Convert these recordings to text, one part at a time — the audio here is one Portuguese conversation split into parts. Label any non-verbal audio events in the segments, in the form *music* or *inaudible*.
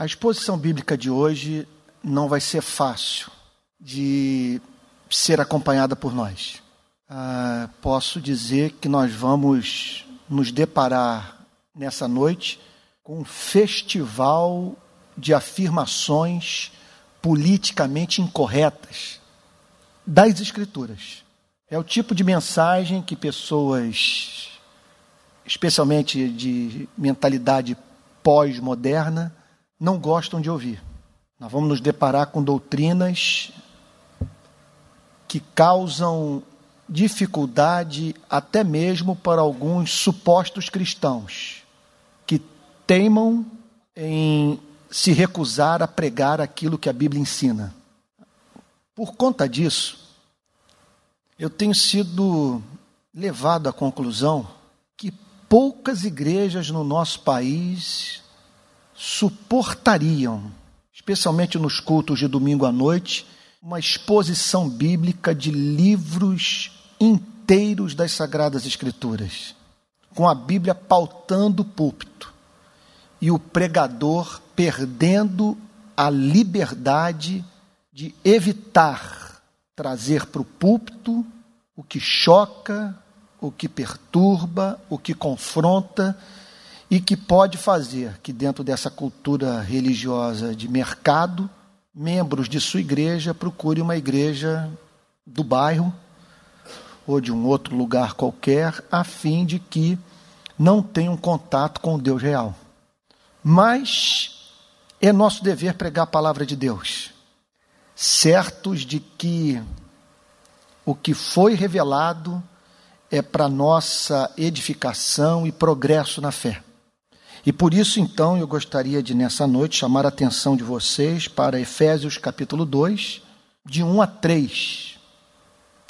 A exposição bíblica de hoje não vai ser fácil de ser acompanhada por nós. Ah, posso dizer que nós vamos nos deparar nessa noite com um festival de afirmações politicamente incorretas das Escrituras. É o tipo de mensagem que pessoas, especialmente de mentalidade pós-moderna, não gostam de ouvir. Nós vamos nos deparar com doutrinas que causam dificuldade até mesmo para alguns supostos cristãos que teimam em se recusar a pregar aquilo que a Bíblia ensina. Por conta disso, eu tenho sido levado à conclusão que poucas igrejas no nosso país suportariam, especialmente nos cultos de domingo à noite, uma exposição bíblica de livros inteiros das Sagradas Escrituras, com a Bíblia pautando o púlpito e o pregador perdendo a liberdade de evitar trazer para o púlpito o que choca, o que perturba, o que confronta e que pode fazer que, dentro dessa cultura religiosa de mercado, membros de sua igreja procurem uma igreja do bairro ou de um outro lugar qualquer, a fim de que não tenham contato com o Deus real. Mas é nosso dever pregar a palavra de Deus, certos de que o que foi revelado é para nossa edificação e progresso na fé. E por isso, então, eu gostaria de, nessa noite, chamar a atenção de vocês para Efésios capítulo 2, de 1 a 3.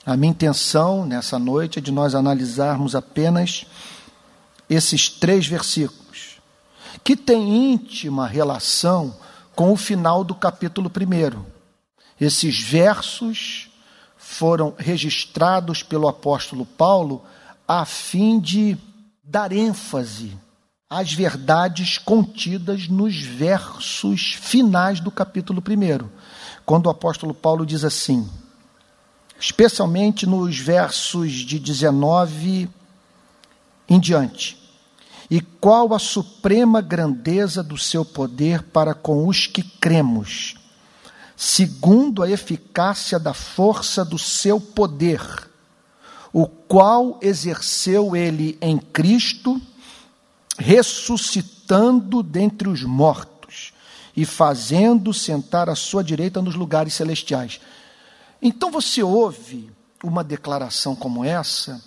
A minha intenção nessa noite é de nós analisarmos apenas esses três versículos, que têm íntima relação com o final do capítulo 1. Esses versos foram registrados pelo apóstolo Paulo a fim de dar ênfase as verdades contidas nos versos finais do capítulo 1, quando o apóstolo Paulo diz assim, especialmente nos versos de 19 em diante. E qual a suprema grandeza do seu poder para com os que cremos, segundo a eficácia da força do seu poder, o qual exerceu ele em Cristo ressuscitando dentre os mortos e fazendo sentar à sua direita nos lugares celestiais. Então você ouve uma declaração como essa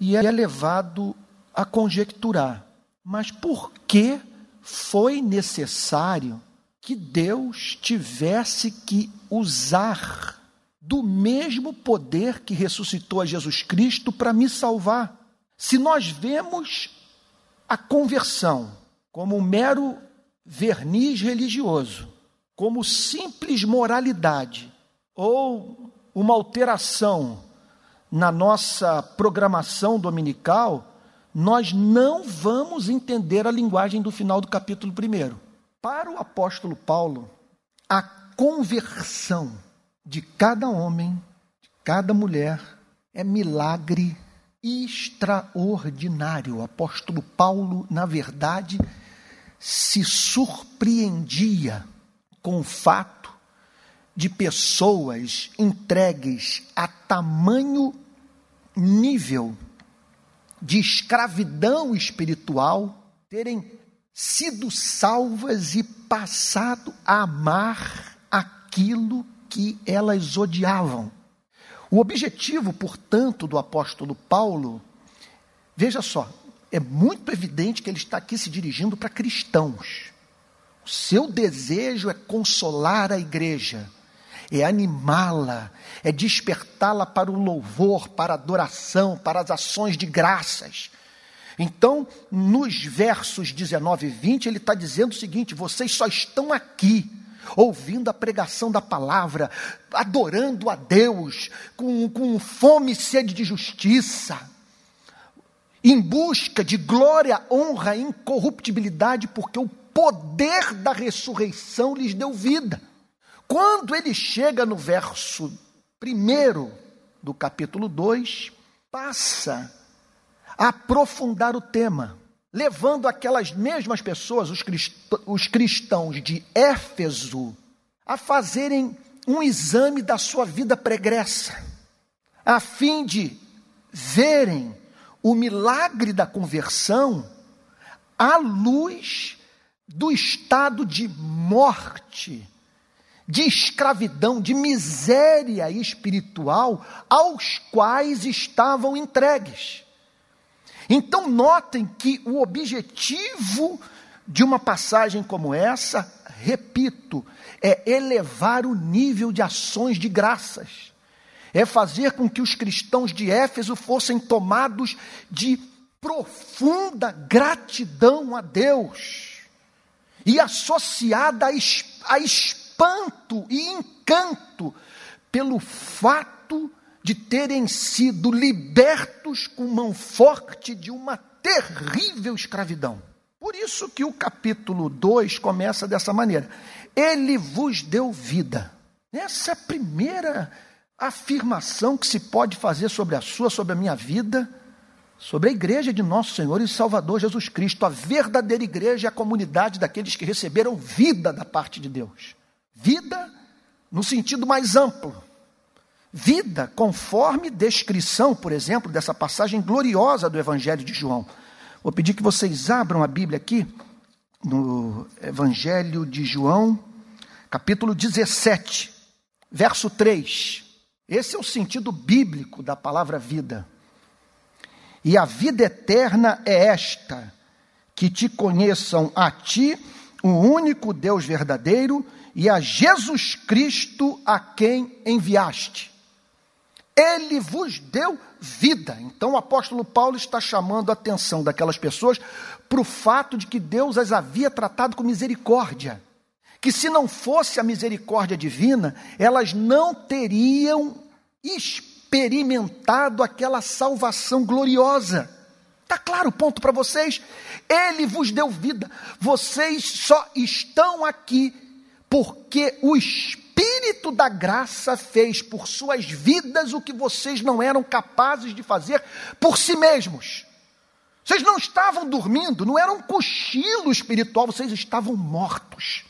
e é levado a conjecturar. Mas por que foi necessário que Deus tivesse que usar do mesmo poder que ressuscitou a Jesus Cristo para me salvar? Se nós vemos a conversão como um mero verniz religioso, como simples moralidade ou uma alteração na nossa programação dominical, nós não vamos entender a linguagem do final do capítulo 1. Para o apóstolo Paulo, a conversão de cada homem, de cada mulher, é milagre extraordinário. O apóstolo Paulo, na verdade, se surpreendia com o fato de pessoas entregues a tamanho nível de escravidão espiritual terem sido salvas e passado a amar aquilo que elas odiavam. O objetivo, portanto, do apóstolo Paulo, veja só, é muito evidente que ele está aqui se dirigindo para cristãos. O seu desejo é consolar a igreja, é animá-la, é despertá-la para o louvor, para a adoração, para as ações de graças. Então, nos versos 19 e 20, ele está dizendo o seguinte: vocês só estão aqui ouvindo a pregação da palavra, adorando a Deus, com, com fome e sede de justiça, em busca de glória, honra e incorruptibilidade, porque o poder da ressurreição lhes deu vida. Quando ele chega no verso primeiro do capítulo 2, passa a aprofundar o tema, levando aquelas mesmas pessoas, os cristãos de Éfeso, a fazerem um exame da sua vida pregressa, a fim de verem o milagre da conversão à luz do estado de morte, de escravidão, de miséria espiritual aos quais estavam entregues. Então, notem que o objetivo de uma passagem como essa, repito, é elevar o nível de ações de graças, é fazer com que os cristãos de Éfeso fossem tomados de profunda gratidão a Deus e associada a espanto e encanto pelo fato de terem sido libertos com mão forte de uma terrível escravidão. Por isso que o capítulo 2 começa dessa maneira. Ele vos deu vida. Essa é a primeira afirmação que se pode fazer sobre a sua, sobre a minha vida, sobre a igreja de nosso Senhor e Salvador Jesus Cristo. A verdadeira igreja é a comunidade daqueles que receberam vida da parte de Deus. Vida no sentido mais amplo vida conforme descrição, por exemplo, dessa passagem gloriosa do Evangelho de João. Vou pedir que vocês abram a Bíblia aqui, no Evangelho de João, capítulo 17, verso 3. Esse é o sentido bíblico da palavra vida. E a vida eterna é esta: que te conheçam a ti, o único Deus verdadeiro, e a Jesus Cristo a quem enviaste. Ele vos deu vida. Então o apóstolo Paulo está chamando a atenção daquelas pessoas para o fato de que Deus as havia tratado com misericórdia. Que se não fosse a misericórdia divina, elas não teriam experimentado aquela salvação gloriosa. Está claro o ponto para vocês? Ele vos deu vida. Vocês só estão aqui porque o Espírito Espírito da graça fez por suas vidas o que vocês não eram capazes de fazer por si mesmos. Vocês não estavam dormindo, não era um cochilo espiritual, vocês estavam mortos.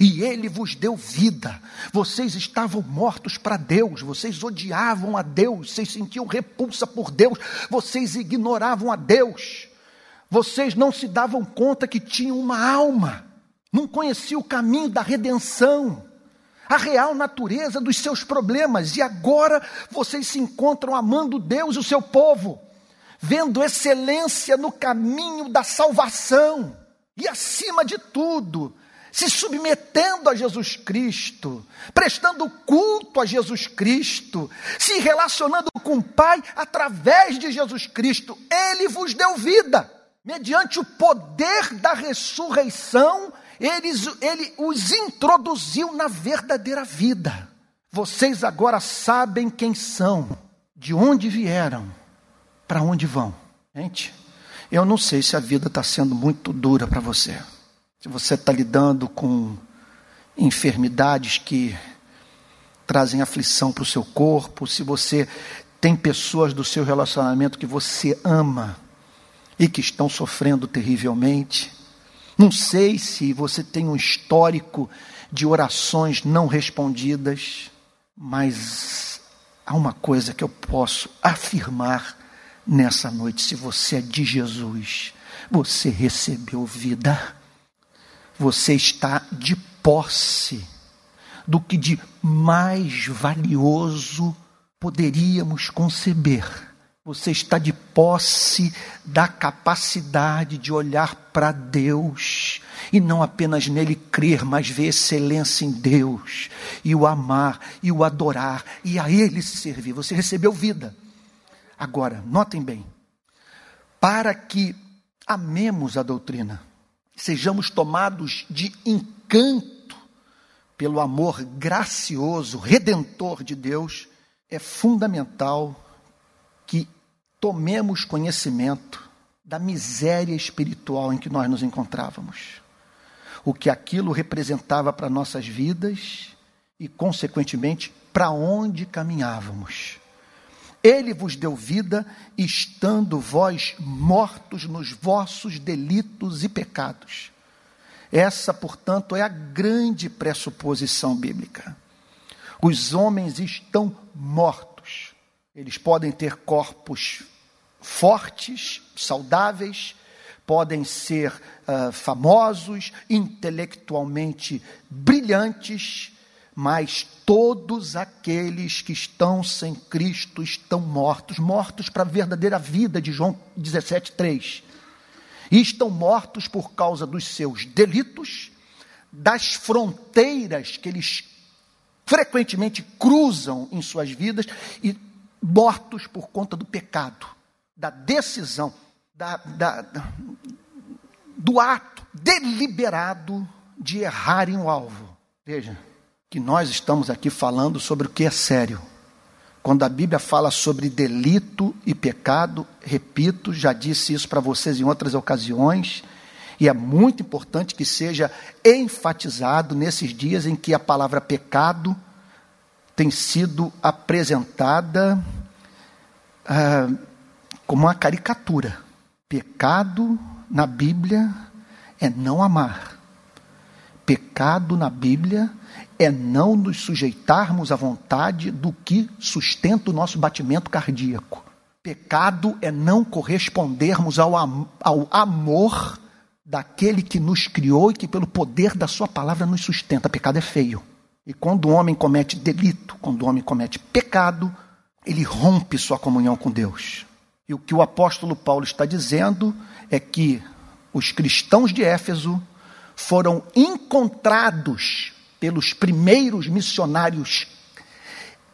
E Ele vos deu vida. Vocês estavam mortos para Deus, vocês odiavam a Deus, vocês sentiam repulsa por Deus, vocês ignoravam a Deus, vocês não se davam conta que tinham uma alma, não conheciam o caminho da redenção a real natureza dos seus problemas, e agora vocês se encontram amando Deus e o seu povo, vendo excelência no caminho da salvação, e acima de tudo, se submetendo a Jesus Cristo, prestando culto a Jesus Cristo, se relacionando com o Pai através de Jesus Cristo. Ele vos deu vida, mediante o poder da ressurreição eles, ele os introduziu na verdadeira vida. Vocês agora sabem quem são, de onde vieram, para onde vão. Gente, eu não sei se a vida está sendo muito dura para você. Se você está lidando com enfermidades que trazem aflição para o seu corpo, se você tem pessoas do seu relacionamento que você ama e que estão sofrendo terrivelmente. Não sei se você tem um histórico de orações não respondidas, mas há uma coisa que eu posso afirmar nessa noite: se você é de Jesus, você recebeu vida, você está de posse do que de mais valioso poderíamos conceber você está de posse da capacidade de olhar para Deus e não apenas nele crer, mas ver excelência em Deus e o amar e o adorar e a Ele se servir. Você recebeu vida. Agora, notem bem, para que amemos a doutrina, sejamos tomados de encanto pelo amor gracioso, redentor de Deus, é fundamental que tomemos conhecimento da miséria espiritual em que nós nos encontrávamos. o que aquilo representava para nossas vidas e, consequentemente, para onde caminhávamos. Ele vos deu vida, estando vós mortos nos vossos delitos e pecados. Essa, portanto, é a grande pressuposição bíblica. Os homens estão mortos. Eles podem ter corpos fortes, saudáveis, podem ser uh, famosos, intelectualmente brilhantes, mas todos aqueles que estão sem Cristo estão mortos, mortos para a verdadeira vida de João 17:3. E estão mortos por causa dos seus delitos, das fronteiras que eles frequentemente cruzam em suas vidas e mortos por conta do pecado, da decisão, da, da, do ato deliberado de errar em um alvo. Veja, que nós estamos aqui falando sobre o que é sério. Quando a Bíblia fala sobre delito e pecado, repito, já disse isso para vocês em outras ocasiões, e é muito importante que seja enfatizado nesses dias em que a palavra pecado tem sido apresentada ah, como uma caricatura. Pecado na Bíblia é não amar. Pecado na Bíblia é não nos sujeitarmos à vontade do que sustenta o nosso batimento cardíaco. Pecado é não correspondermos ao, am ao amor daquele que nos criou e que, pelo poder da Sua palavra, nos sustenta. Pecado é feio. E quando o homem comete delito, quando o homem comete pecado, ele rompe sua comunhão com Deus. E o que o apóstolo Paulo está dizendo é que os cristãos de Éfeso foram encontrados pelos primeiros missionários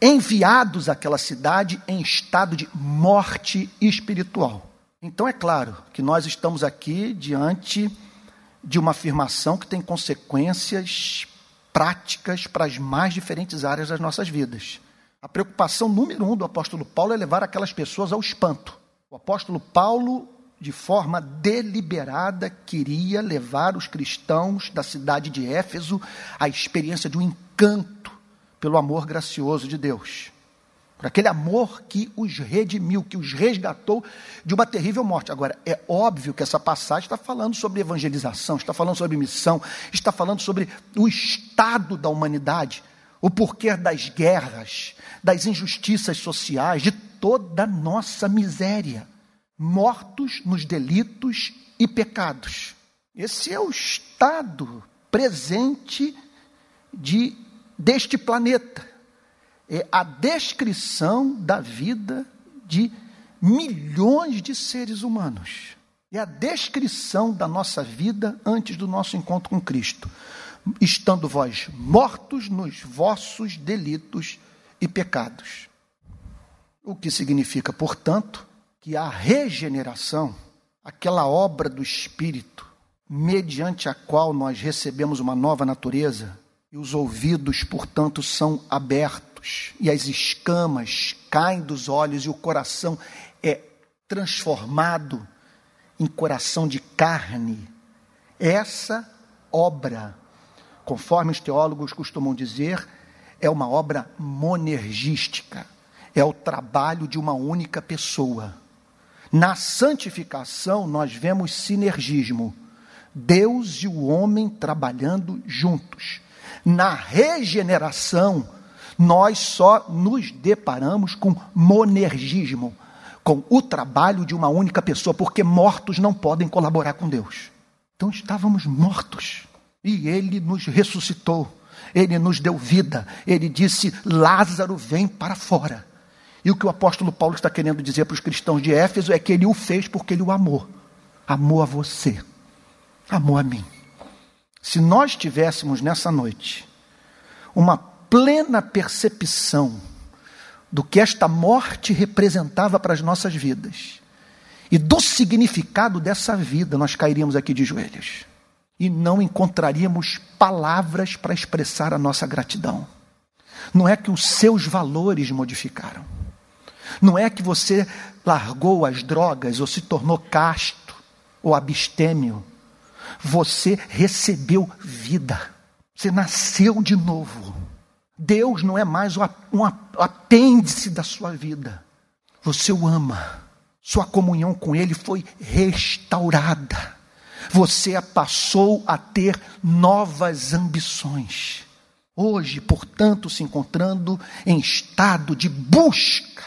enviados àquela cidade em estado de morte espiritual. Então é claro que nós estamos aqui diante de uma afirmação que tem consequências práticas para as mais diferentes áreas das nossas vidas. A preocupação número um do apóstolo Paulo é levar aquelas pessoas ao espanto. O apóstolo Paulo de forma deliberada, queria levar os cristãos da cidade de Éfeso à experiência de um encanto pelo amor gracioso de Deus. Por aquele amor que os redimiu, que os resgatou de uma terrível morte. Agora, é óbvio que essa passagem está falando sobre evangelização, está falando sobre missão, está falando sobre o estado da humanidade, o porquê das guerras, das injustiças sociais, de toda a nossa miséria mortos nos delitos e pecados. Esse é o estado presente de, deste planeta. É a descrição da vida de milhões de seres humanos. É a descrição da nossa vida antes do nosso encontro com Cristo. Estando vós mortos nos vossos delitos e pecados. O que significa, portanto, que a regeneração, aquela obra do Espírito, mediante a qual nós recebemos uma nova natureza, e os ouvidos, portanto, são abertos, e as escamas caem dos olhos, e o coração é transformado em coração de carne. Essa obra, conforme os teólogos costumam dizer, é uma obra monergística, é o trabalho de uma única pessoa. Na santificação, nós vemos sinergismo. Deus e o homem trabalhando juntos. Na regeneração, nós só nos deparamos com monergismo, com o trabalho de uma única pessoa, porque mortos não podem colaborar com Deus. Então estávamos mortos e ele nos ressuscitou, ele nos deu vida, ele disse: Lázaro, vem para fora. E o que o apóstolo Paulo está querendo dizer para os cristãos de Éfeso é que ele o fez porque ele o amou. Amou a você, amou a mim. Se nós tivéssemos nessa noite uma plena percepção do que esta morte representava para as nossas vidas e do significado dessa vida, nós cairíamos aqui de joelhos e não encontraríamos palavras para expressar a nossa gratidão. Não é que os seus valores modificaram não é que você largou as drogas ou se tornou casto ou abstêmio. Você recebeu vida. Você nasceu de novo. Deus não é mais um apêndice da sua vida. Você o ama. Sua comunhão com Ele foi restaurada. Você passou a ter novas ambições. Hoje, portanto, se encontrando em estado de busca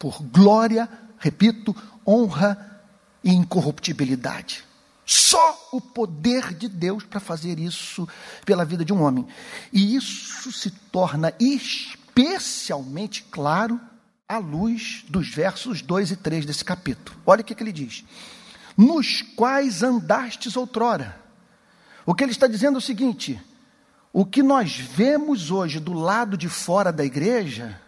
por glória, repito, honra e incorruptibilidade. Só o poder de Deus para fazer isso pela vida de um homem. E isso se torna especialmente claro à luz dos versos 2 e 3 desse capítulo. Olha o que, que ele diz: Nos quais andastes outrora. O que ele está dizendo é o seguinte: o que nós vemos hoje do lado de fora da igreja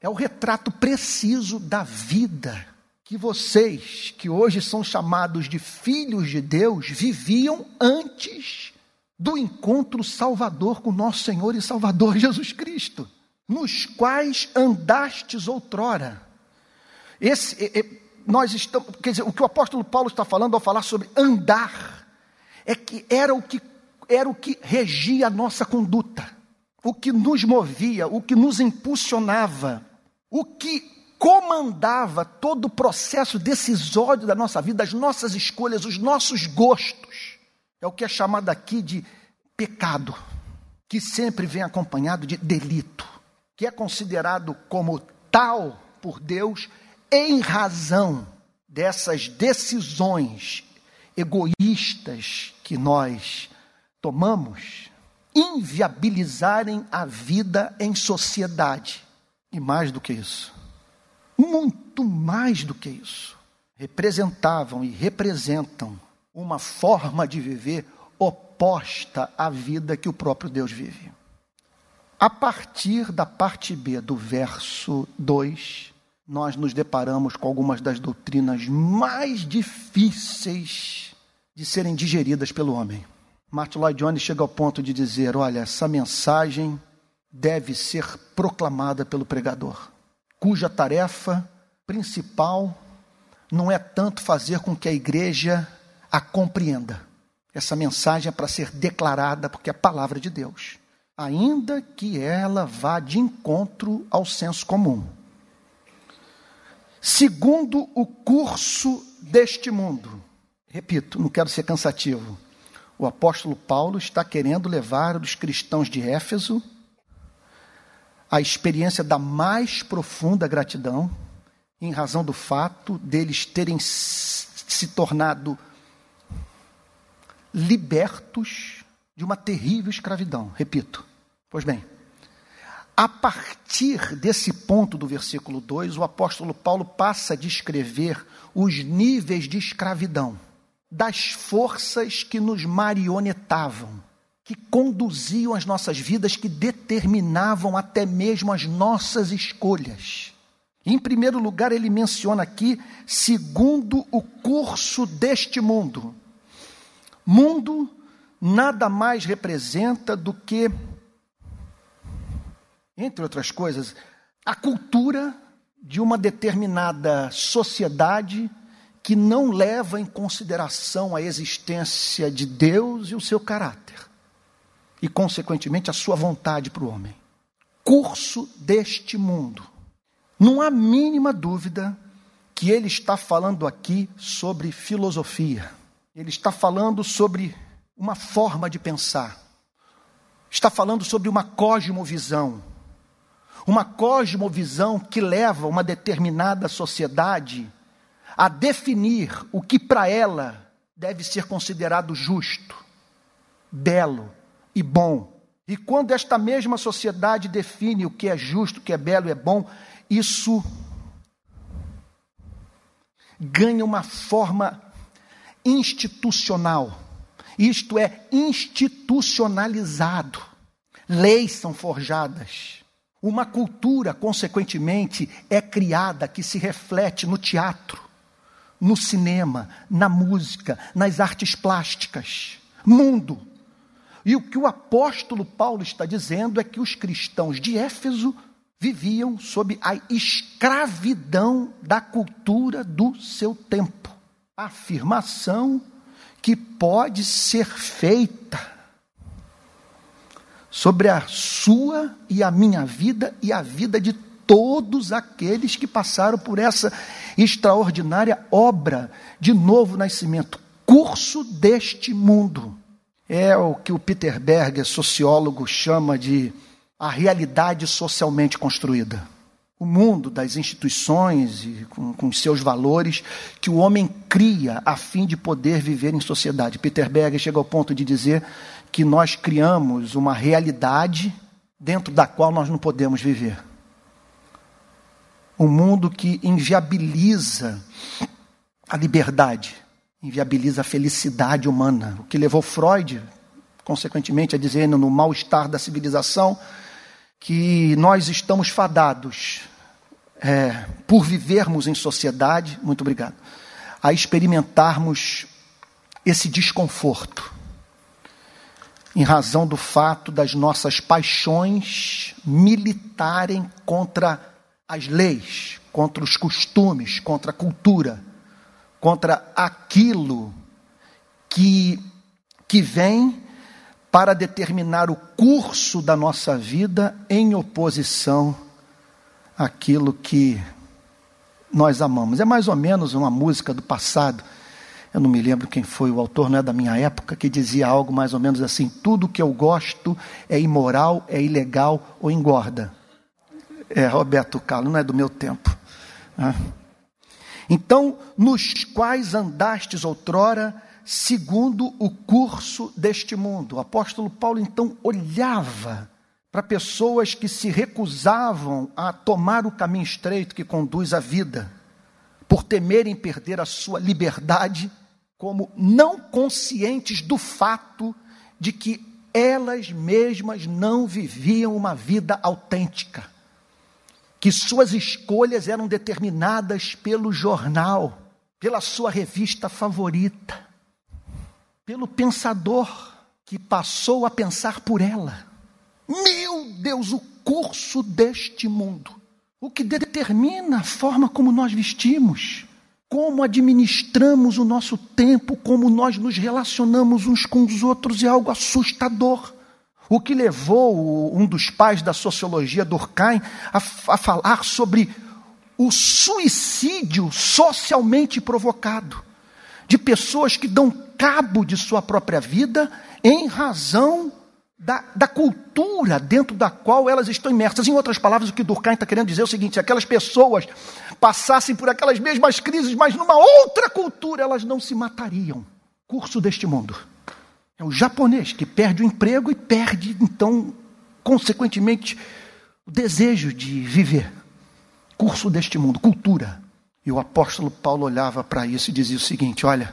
é o retrato preciso da vida que vocês, que hoje são chamados de filhos de Deus, viviam antes do encontro salvador com nosso Senhor e Salvador *laughs* Jesus Cristo, nos quais andastes outrora. Esse, nós estamos, quer dizer, o que o apóstolo Paulo está falando ao falar sobre andar, é que era o que era o que regia a nossa conduta, o que nos movia, o que nos impulsionava, o que comandava todo o processo decisório da nossa vida, as nossas escolhas, os nossos gostos. É o que é chamado aqui de pecado, que sempre vem acompanhado de delito, que é considerado como tal por Deus em razão dessas decisões egoístas que nós tomamos, inviabilizarem a vida em sociedade. E mais do que isso, muito mais do que isso. Representavam e representam uma forma de viver oposta à vida que o próprio Deus vive. A partir da parte B do verso 2, nós nos deparamos com algumas das doutrinas mais difíceis de serem digeridas pelo homem. Martin Lloyd Jones chega ao ponto de dizer: olha, essa mensagem deve ser proclamada pelo pregador cuja tarefa principal não é tanto fazer com que a igreja a compreenda. Essa mensagem é para ser declarada porque é a palavra de Deus, ainda que ela vá de encontro ao senso comum. Segundo o curso deste mundo, repito, não quero ser cansativo. O apóstolo Paulo está querendo levar os cristãos de Éfeso a experiência da mais profunda gratidão, em razão do fato deles terem se tornado libertos de uma terrível escravidão. Repito. Pois bem, a partir desse ponto do versículo 2, o apóstolo Paulo passa a descrever os níveis de escravidão das forças que nos marionetavam que conduziam as nossas vidas, que determinavam até mesmo as nossas escolhas. Em primeiro lugar, ele menciona aqui, segundo o curso deste mundo. Mundo nada mais representa do que, entre outras coisas, a cultura de uma determinada sociedade que não leva em consideração a existência de Deus e o seu caráter e, consequentemente, a sua vontade para o homem. Curso deste mundo. Não há mínima dúvida que ele está falando aqui sobre filosofia. Ele está falando sobre uma forma de pensar. Está falando sobre uma cosmovisão. Uma cosmovisão que leva uma determinada sociedade a definir o que para ela deve ser considerado justo, belo, e bom. E quando esta mesma sociedade define o que é justo, o que é belo e é bom, isso ganha uma forma institucional. Isto é institucionalizado. Leis são forjadas. Uma cultura, consequentemente, é criada que se reflete no teatro, no cinema, na música, nas artes plásticas. Mundo e o que o apóstolo Paulo está dizendo é que os cristãos de Éfeso viviam sob a escravidão da cultura do seu tempo. Afirmação que pode ser feita sobre a sua e a minha vida e a vida de todos aqueles que passaram por essa extraordinária obra de novo nascimento, curso deste mundo. É o que o Peter Berger, sociólogo, chama de a realidade socialmente construída. O mundo das instituições e com, com seus valores que o homem cria a fim de poder viver em sociedade. Peter Berger chega ao ponto de dizer que nós criamos uma realidade dentro da qual nós não podemos viver. Um mundo que inviabiliza a liberdade, inviabiliza a felicidade humana. O que levou Freud, consequentemente, a dizer no mal-estar da civilização que nós estamos fadados, é, por vivermos em sociedade, muito obrigado, a experimentarmos esse desconforto, em razão do fato das nossas paixões militarem contra as leis, contra os costumes, contra a cultura, contra aquilo que, que vem para determinar o curso da nossa vida em oposição àquilo que nós amamos. É mais ou menos uma música do passado. Eu não me lembro quem foi o autor, não é da minha época, que dizia algo mais ou menos assim: tudo que eu gosto é imoral, é ilegal ou engorda. É Roberto Carlos, não é do meu tempo. Né? Então, nos quais andastes outrora, segundo o curso deste mundo. O apóstolo Paulo então olhava para pessoas que se recusavam a tomar o caminho estreito que conduz à vida, por temerem perder a sua liberdade, como não conscientes do fato de que elas mesmas não viviam uma vida autêntica, que suas escolhas eram determinadas pelo jornal, pela sua revista favorita pelo pensador que passou a pensar por ela. Meu Deus, o curso deste mundo, o que determina a forma como nós vestimos, como administramos o nosso tempo, como nós nos relacionamos uns com os outros, é algo assustador. O que levou um dos pais da sociologia, Durkheim, a, a falar sobre o suicídio socialmente provocado de pessoas que dão cabo de sua própria vida em razão da, da, cultura dentro da qual elas estão imersas. Em outras palavras, o que Durkheim está querendo dizer é o seguinte: se aquelas pessoas passassem por aquelas mesmas crises, mas numa outra cultura, elas não se matariam. Curso deste mundo. É o japonês que perde o emprego e perde, então, consequentemente, o desejo de viver. Curso deste mundo, cultura. E o apóstolo Paulo olhava para isso e dizia o seguinte: olha,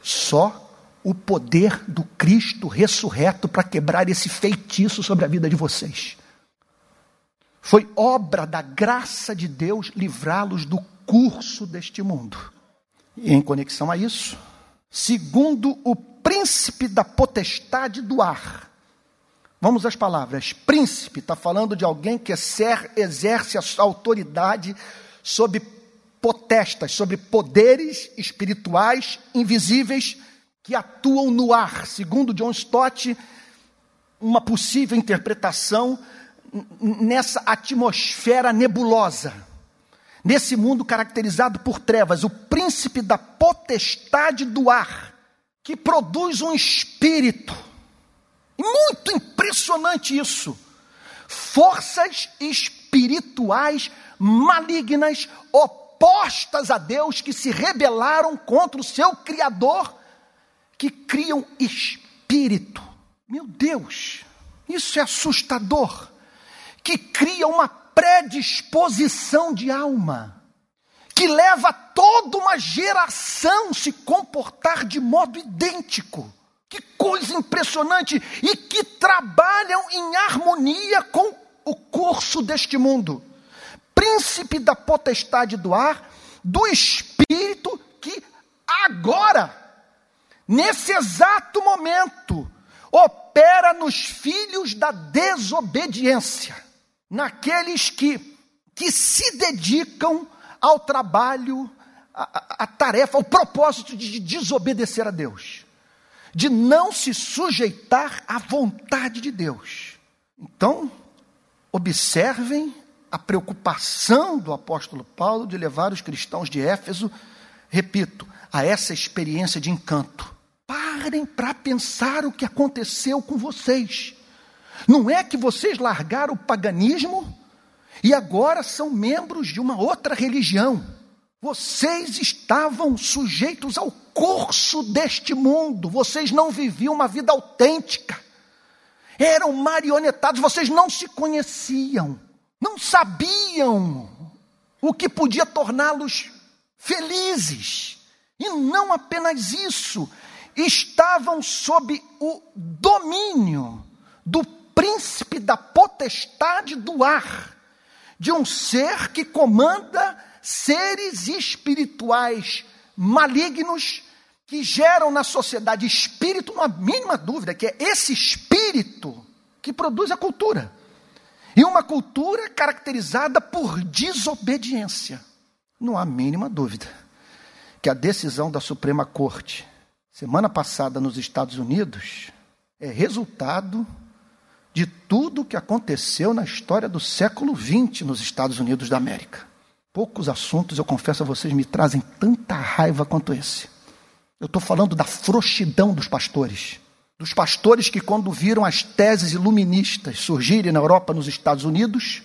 só o poder do Cristo ressurreto para quebrar esse feitiço sobre a vida de vocês. Foi obra da graça de Deus livrá-los do curso deste mundo. E em conexão a isso, segundo o príncipe da potestade do ar. Vamos às palavras. Príncipe está falando de alguém que exerce a autoridade sobre potestas, sobre poderes espirituais invisíveis que atuam no ar. Segundo John Stott, uma possível interpretação nessa atmosfera nebulosa, nesse mundo caracterizado por trevas, o príncipe da potestade do ar, que produz um espírito. Muito impressionante isso. Forças espirituais malignas opostas a Deus, que se rebelaram contra o seu Criador, que criam espírito. Meu Deus, isso é assustador. Que cria uma predisposição de alma, que leva toda uma geração se comportar de modo idêntico. Que coisa impressionante! E que trabalham em harmonia com o curso deste mundo príncipe da potestade do ar, do espírito que agora, nesse exato momento, opera nos filhos da desobediência, naqueles que, que se dedicam ao trabalho, à tarefa, ao propósito de desobedecer a Deus. de não se sujeitar à vontade de Deus. Então, observem a preocupação do apóstolo Paulo de levar os cristãos de Éfeso, repito, a essa experiência de encanto. Parem para pensar o que aconteceu com vocês. Não é que vocês largaram o paganismo e agora são membros de uma outra religião. Vocês estavam sujeitos ao curso deste mundo, vocês não viviam uma vida autêntica, eram marionetados, vocês não se conheciam, não sabiam o que podia torná-los felizes. E não apenas isso, estavam sob o domínio do príncipe da potestade do ar, de um ser que comanda seres espirituais malignos que geram na sociedade espírito, há mínima dúvida, que é esse espírito que produz a cultura. E uma cultura caracterizada por desobediência. Não há mínima dúvida que a decisão da Suprema Corte, semana passada nos Estados Unidos, é resultado de tudo o que aconteceu na história do século XX nos Estados Unidos da América. Poucos assuntos, eu confesso a vocês, me trazem tanta raiva quanto esse. Eu estou falando da frouxidão dos pastores. Dos pastores que, quando viram as teses iluministas surgirem na Europa, nos Estados Unidos,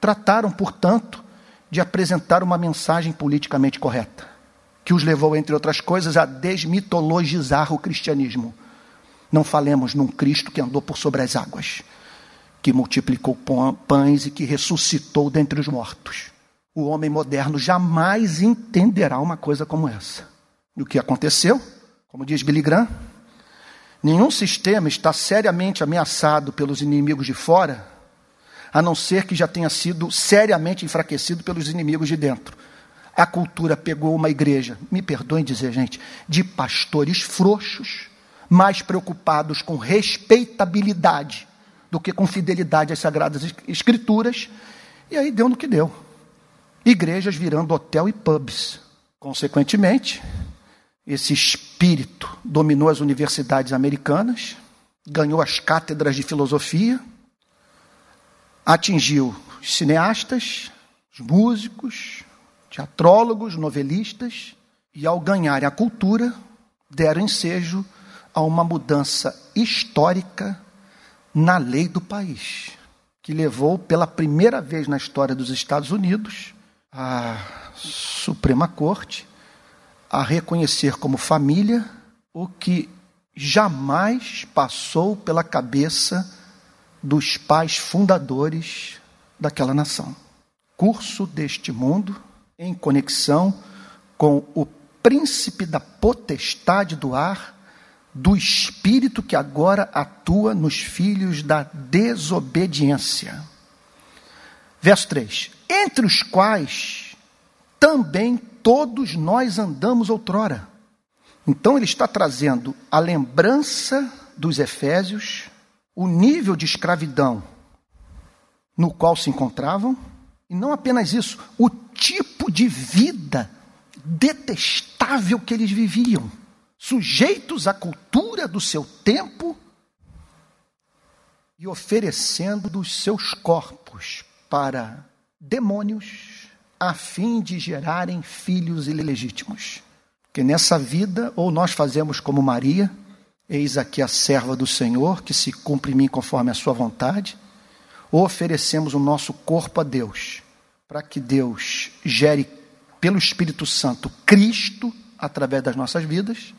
trataram, portanto, de apresentar uma mensagem politicamente correta, que os levou, entre outras coisas, a desmitologizar o cristianismo. Não falemos num Cristo que andou por sobre as águas, que multiplicou pães e que ressuscitou dentre os mortos o homem moderno jamais entenderá uma coisa como essa. E o que aconteceu? Como diz Billy Graham, nenhum sistema está seriamente ameaçado pelos inimigos de fora, a não ser que já tenha sido seriamente enfraquecido pelos inimigos de dentro. A cultura pegou uma igreja, me perdoem dizer, gente, de pastores frouxos, mais preocupados com respeitabilidade do que com fidelidade às sagradas escrituras, e aí deu no que deu igrejas virando hotel e pubs. Consequentemente, esse espírito dominou as universidades americanas, ganhou as cátedras de filosofia, atingiu os cineastas, os músicos, teatrólogos, novelistas, e ao ganharem a cultura, deram ensejo a uma mudança histórica na lei do país, que levou pela primeira vez na história dos Estados Unidos a Suprema Corte a reconhecer como família o que jamais passou pela cabeça dos pais fundadores daquela nação. Curso deste mundo em conexão com o príncipe da potestade do ar, do espírito que agora atua nos filhos da desobediência. Verso 3: Entre os quais também todos nós andamos outrora. Então ele está trazendo a lembrança dos Efésios, o nível de escravidão no qual se encontravam, e não apenas isso, o tipo de vida detestável que eles viviam, sujeitos à cultura do seu tempo e oferecendo dos seus corpos para demônios a fim de gerarem filhos ilegítimos. Que nessa vida, ou nós fazemos como Maria, eis aqui a serva do Senhor, que se cumpre em mim conforme a sua vontade, ou oferecemos o nosso corpo a Deus, para que Deus gere pelo Espírito Santo Cristo através das nossas vidas,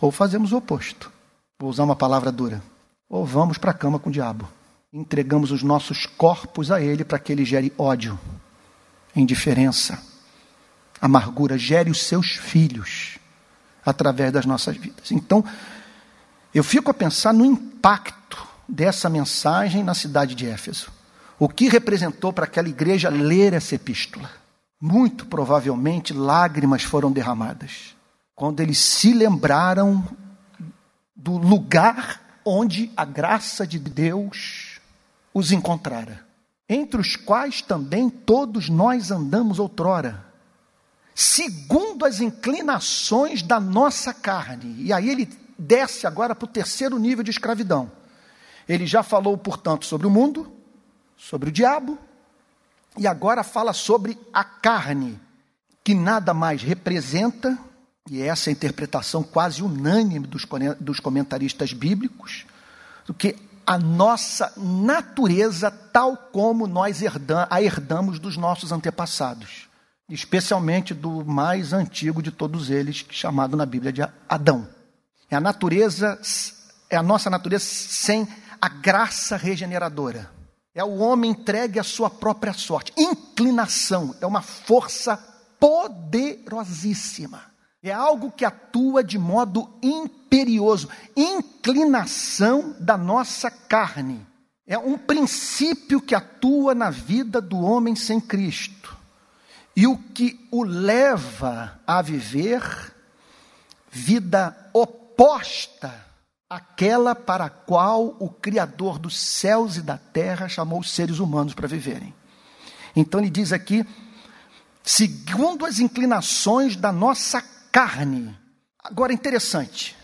ou fazemos o oposto. Vou usar uma palavra dura. Ou vamos para a cama com o diabo entregamos os nossos corpos a Ele para que Ele gere ódio, indiferença, amargura, gere os seus filhos através das nossas vidas. Então, eu fico a pensar no impacto dessa mensagem na cidade de Éfeso. O que representou para aquela igreja ler essa epístola? Muito provavelmente lágrimas foram derramadas quando eles se lembraram do lugar onde a graça de Deus os encontrara, entre os quais também todos nós andamos outrora, segundo as inclinações da nossa carne. E aí ele desce agora para o terceiro nível de escravidão. Ele já falou, portanto, sobre o mundo, sobre o diabo, e agora fala sobre a carne, que nada mais representa, e essa é a interpretação quase unânime dos comentaristas bíblicos, do que a nossa natureza tal como nós a herdamos dos nossos antepassados, especialmente do mais antigo de todos eles, chamado na Bíblia de Adão. É a natureza, é a nossa natureza sem a graça regeneradora. É o homem entregue à sua própria sorte. Inclinação é uma força poderosíssima. É algo que atua de modo imperioso. Inclinação da nossa carne. É um princípio que atua na vida do homem sem Cristo. E o que o leva a viver vida oposta àquela para a qual o Criador dos céus e da terra chamou os seres humanos para viverem. Então ele diz aqui, segundo as inclinações da nossa carne. Agora, interessante,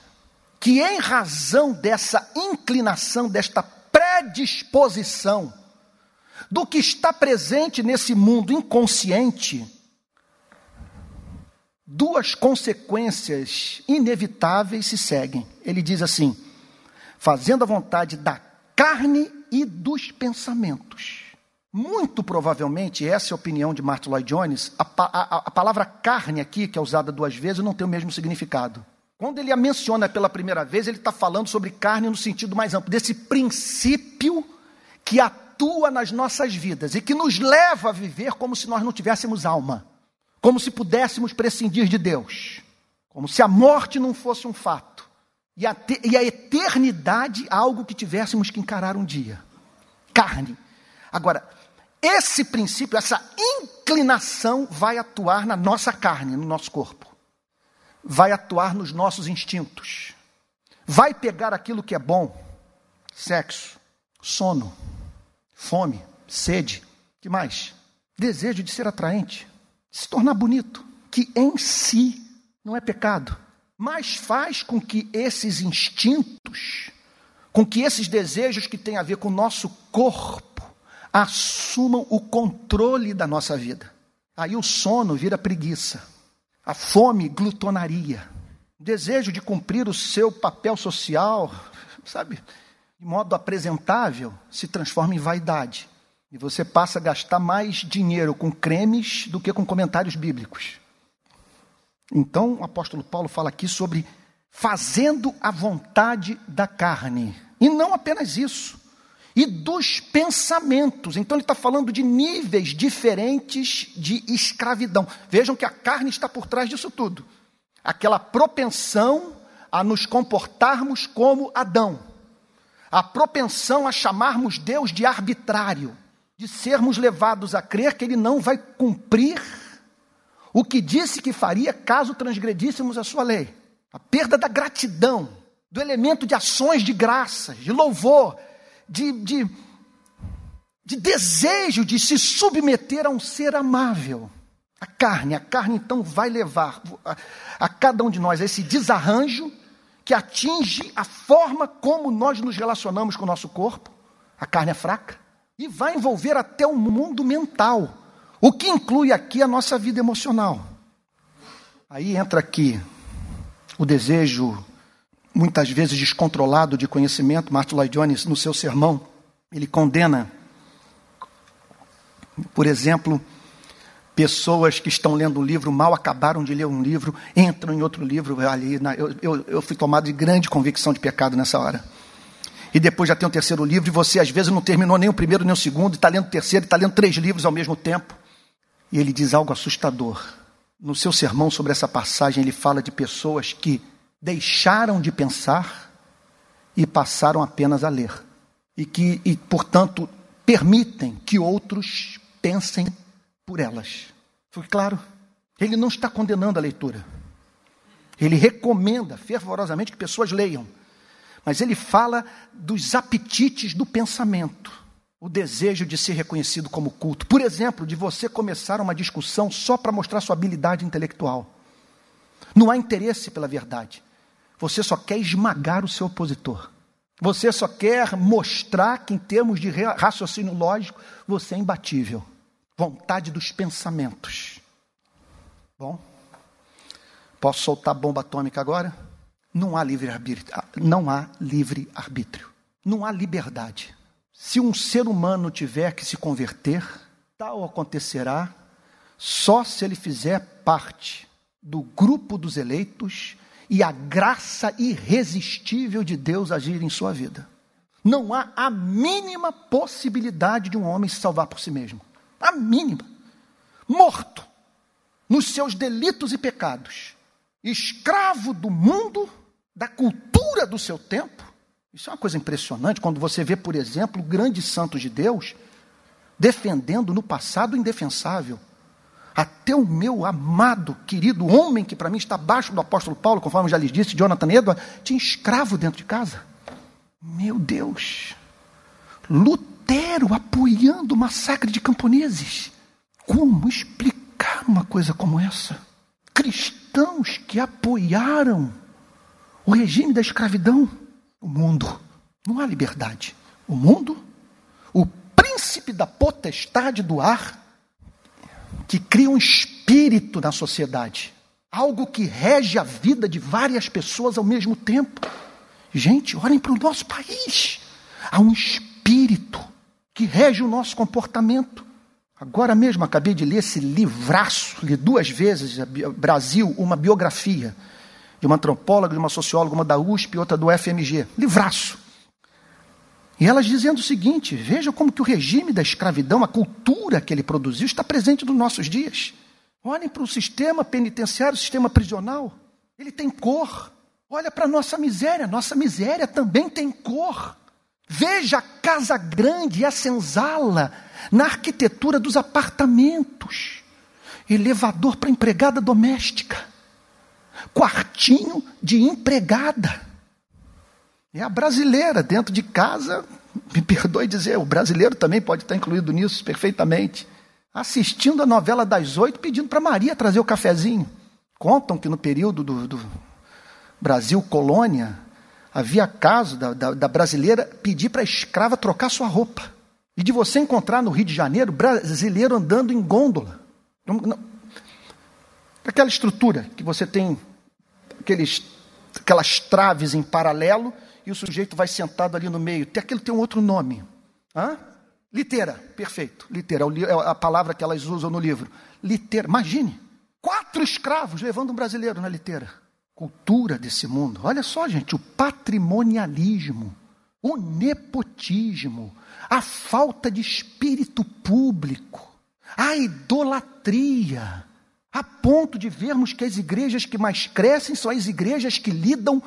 que em razão dessa inclinação, desta predisposição, do que está presente nesse mundo inconsciente, duas consequências inevitáveis se seguem. Ele diz assim: fazendo a vontade da carne e dos pensamentos. Muito provavelmente, essa é a opinião de Martin Lloyd Jones, a, a, a, palavra carne aqui, que é usada duas vezes, não tem o mesmo significado. Quando ele a menciona pela primeira vez, ele está falando sobre carne no sentido mais amplo, desse princípio que atua nas nossas vidas e que nos leva a viver como se nós não tivéssemos alma, como se pudéssemos prescindir de Deus, como se a morte não fosse um fato e a, e a eternidade algo que tivéssemos que encarar um dia. Carne. Agora, esse princípio, essa inclinação vai atuar na nossa carne, no nosso corpo. Vai atuar nos nossos instintos. Vai pegar aquilo que é bom: sexo, sono, fome, sede, que mais? Desejo de ser atraente, de se tornar bonito, que em si não é pecado, mas faz com que esses instintos, com que esses desejos que têm a ver com o nosso corpo, assumam o controle da nossa vida. Aí o sono vira preguiça, a fome, glutonaria, o desejo de cumprir o seu papel social, sabe, de modo apresentável, se transforma em vaidade. E você passa a gastar mais dinheiro com cremes do que com comentários bíblicos. Então, o apóstolo Paulo fala aqui sobre fazendo a vontade da carne. E não apenas isso e dos pensamentos. Então ele está falando de níveis diferentes de escravidão. Vejam que a carne está por trás disso tudo. Aquela propensão a nos comportarmos como Adão. A propensão a chamarmos Deus de arbitrário, de sermos levados a crer que ele não vai cumprir o que disse que faria caso transgredíssemos a sua lei. A perda da gratidão, do elemento de ações de graças, de louvor, de, de, de desejo de se submeter a um ser amável. A carne, a carne então vai levar a, a cada um de nós a esse desarranjo que atinge a forma como nós nos relacionamos com o nosso corpo, a carne é fraca, e vai envolver até o mundo mental, o que inclui aqui a nossa vida emocional. Aí entra aqui o desejo muitas vezes descontrolado de conhecimento, Martin Lloyd Jones, no seu sermão, ele condena, por exemplo, pessoas que estão lendo um livro, mal acabaram de ler um livro, entram em outro livro, ali, eu, eu, eu fui tomado de grande convicção de pecado nessa hora. E depois já tem o terceiro livro, e você às vezes não terminou nem o primeiro nem o segundo, e está lendo o terceiro, e está lendo três livros ao mesmo tempo. E ele diz algo assustador. No seu sermão sobre essa passagem, ele fala de pessoas que deixaram de pensar e passaram apenas a ler. E que, e, portanto, permitem que outros pensem por elas. Foi claro? Ele não está condenando a leitura. Ele recomenda fervorosamente que pessoas leiam. Mas ele fala dos apetites do pensamento. O desejo de ser reconhecido como culto. Por exemplo, de você começar uma discussão só para mostrar sua habilidade intelectual. Não há interesse pela verdade. Você só quer esmagar o seu opositor. Você só quer mostrar que, em termos de raciocínio lógico, você é imbatível. Vontade dos pensamentos. Bom, posso soltar bomba atômica agora? Não há livre arbítrio. Não há livre arbítrio. Não há liberdade. Se um ser humano tiver que se converter, tal acontecerá só se ele fizer parte do grupo dos eleitos e a graça irresistível de Deus agir em sua vida. Não há a mínima possibilidade de um homem se salvar por si mesmo. A mínima. Morto nos seus delitos e pecados, escravo do mundo, da cultura do seu tempo. Isso é uma coisa impressionante quando você vê, por exemplo, grandes santos de Deus defendendo no passado o indefensável. Até o meu amado, querido homem, que para mim está abaixo do apóstolo Paulo, conforme já lhes disse, Jonathan Edward, tinha escravo dentro de casa. Meu Deus! Lutero apoiando o massacre de camponeses. Como explicar uma coisa como essa? Cristãos que apoiaram o regime da escravidão. O mundo. Não há liberdade. O mundo, o príncipe da potestade do ar, que cria um espírito na sociedade, algo que rege a vida de várias pessoas ao mesmo tempo. Gente, olhem para o nosso país. Há um espírito que rege o nosso comportamento. Agora mesmo acabei de ler esse livraço, li duas vezes, Brasil, uma biografia de uma antropóloga, de uma socióloga, uma da USP e outra do FMG. Livraço. E elas dizendo o seguinte: veja como que o regime da escravidão, a cultura que ele produziu, está presente nos nossos dias. Olhem para o sistema penitenciário, o sistema prisional. Ele tem cor. Olha para a nossa miséria, nossa miséria também tem cor. Veja a casa grande e a senzala na arquitetura dos apartamentos. Elevador para empregada doméstica. Quartinho de empregada. É a brasileira dentro de casa, me perdoe dizer, o brasileiro também pode estar incluído nisso perfeitamente. Assistindo a novela das oito, pedindo para Maria trazer o cafezinho. Contam que no período do, do Brasil colônia, havia caso da, da, da brasileira pedir para a escrava trocar sua roupa. E de você encontrar no Rio de Janeiro brasileiro andando em gôndola. Não, não, aquela estrutura que você tem aqueles, aquelas traves em paralelo e o sujeito vai sentado ali no meio. Tem aquilo tem um outro nome. Hã? Litera, perfeito. Litera, é a palavra que elas usam no livro. Litera, imagine. Quatro escravos levando um brasileiro na litera. Cultura desse mundo. Olha só, gente, o patrimonialismo, o nepotismo, a falta de espírito público, a idolatria, a ponto de vermos que as igrejas que mais crescem são as igrejas que lidam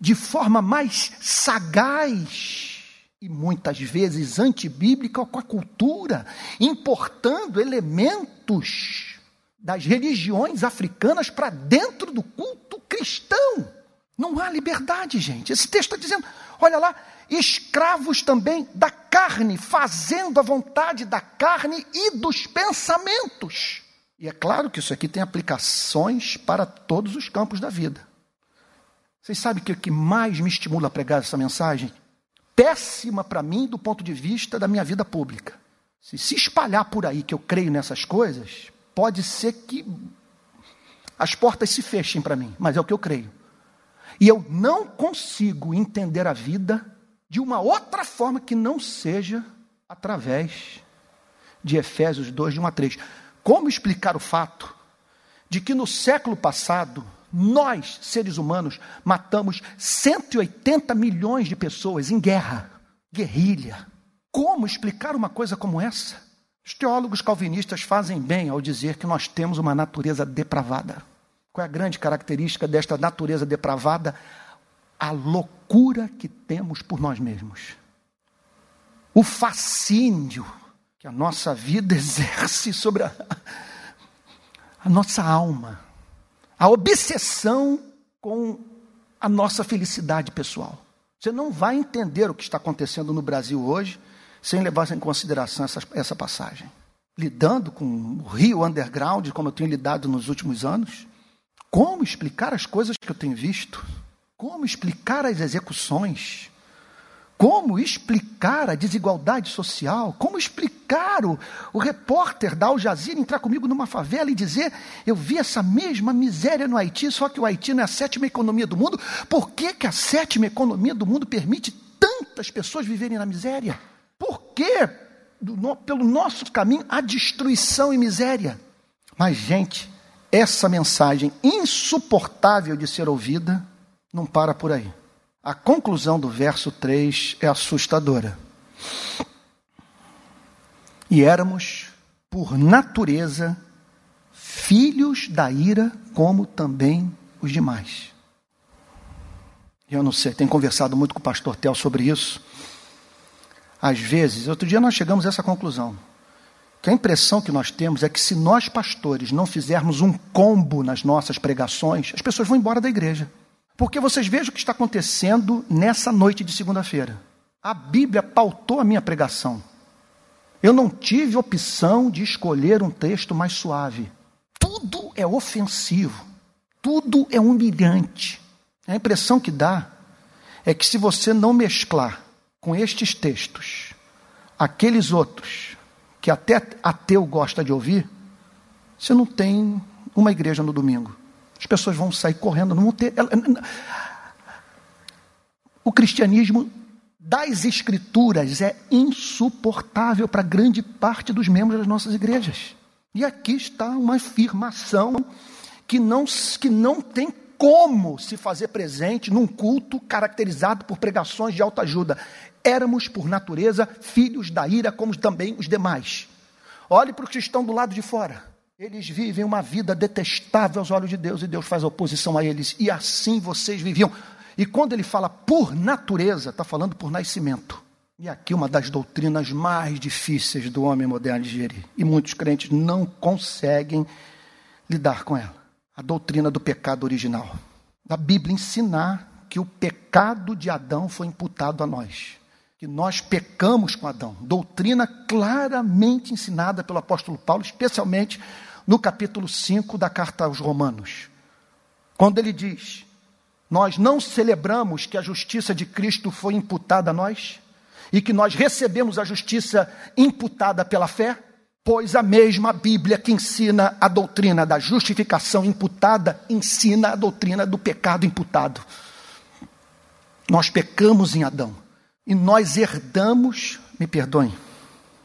de forma mais sagaz e muitas vezes antibíblica com a cultura, importando elementos das religiões africanas para dentro do culto cristão. Não há liberdade, gente. Esse texto está dizendo: olha lá, escravos também da carne, fazendo a vontade da carne e dos pensamentos. E é claro que isso aqui tem aplicações para todos os campos da vida. Vocês sabem o que mais me estimula a pregar essa mensagem? Péssima para mim do ponto de vista da minha vida pública. Se se espalhar por aí que eu creio nessas coisas, pode ser que as portas se fechem para mim, mas é o que eu creio. E eu não consigo entender a vida de uma outra forma que não seja através de Efésios 2, de 1 a 3. Como explicar o fato de que no século passado nós, seres humanos, matamos 180 milhões de pessoas em guerra, guerrilha. Como explicar uma coisa como essa? Os teólogos calvinistas fazem bem ao dizer que nós temos uma natureza depravada. Qual é a grande característica desta natureza depravada? A loucura que temos por nós mesmos. O fascínio que a nossa vida *laughs* exerce sobre a, a nossa alma a obsessão com a nossa felicidade pessoal. Você não vai entender o que está acontecendo no Brasil hoje sem levar em consideração essa, essa passagem. Lidando com o Rio Underground, como eu tenho lidado nos últimos anos, como explicar as coisas que eu tenho visto? Como explicar as execuções? Como explicar a desigualdade social? Como explicar o, o repórter da Al Jazeera entrar comigo numa favela e dizer: Eu vi essa mesma miséria no Haiti, só que o Haiti não é a sétima economia do mundo? Por que, que a sétima economia do mundo permite tantas pessoas viverem na miséria? Por que, do, pelo nosso caminho, a destruição e miséria? Mas, gente, essa mensagem insuportável de ser ouvida não para por aí. A conclusão do verso 3 é assustadora. E éramos, por natureza, filhos da ira, como também os demais. Eu não sei, tenho conversado muito com o pastor Tel sobre isso. Às vezes, outro dia nós chegamos a essa conclusão. Que a impressão que nós temos é que se nós pastores não fizermos um combo nas nossas pregações, as pessoas vão embora da igreja. Porque vocês vejam o que está acontecendo nessa noite de segunda-feira. A Bíblia pautou a minha pregação. Eu não tive opção de escolher um texto mais suave. Tudo é ofensivo. Tudo é humilhante. A impressão que dá é que se você não mesclar com estes textos aqueles outros que até ateu gosta de ouvir, você não tem uma igreja no domingo. As pessoas vão sair correndo, não vão ter. O cristianismo das escrituras é insuportável para grande parte dos membros das nossas igrejas. E aqui está uma afirmação que não, que não tem como se fazer presente num culto caracterizado por pregações de autoajuda. Éramos, por natureza, filhos da ira, como também os demais. Olhe para os que estão do lado de fora. Eles vivem uma vida detestável aos olhos de Deus e Deus faz oposição a eles. E assim vocês viviam. E quando ele fala por natureza, está falando por nascimento. E aqui uma das doutrinas mais difíceis do homem moderno de gerir. E muitos crentes não conseguem lidar com ela. A doutrina do pecado original. A Bíblia ensinar que o pecado de Adão foi imputado a nós que nós pecamos com Adão. Doutrina claramente ensinada pelo apóstolo Paulo, especialmente no capítulo 5 da carta aos Romanos. Quando ele diz: Nós não celebramos que a justiça de Cristo foi imputada a nós e que nós recebemos a justiça imputada pela fé, pois a mesma Bíblia que ensina a doutrina da justificação imputada ensina a doutrina do pecado imputado. Nós pecamos em Adão e nós herdamos, me perdoem,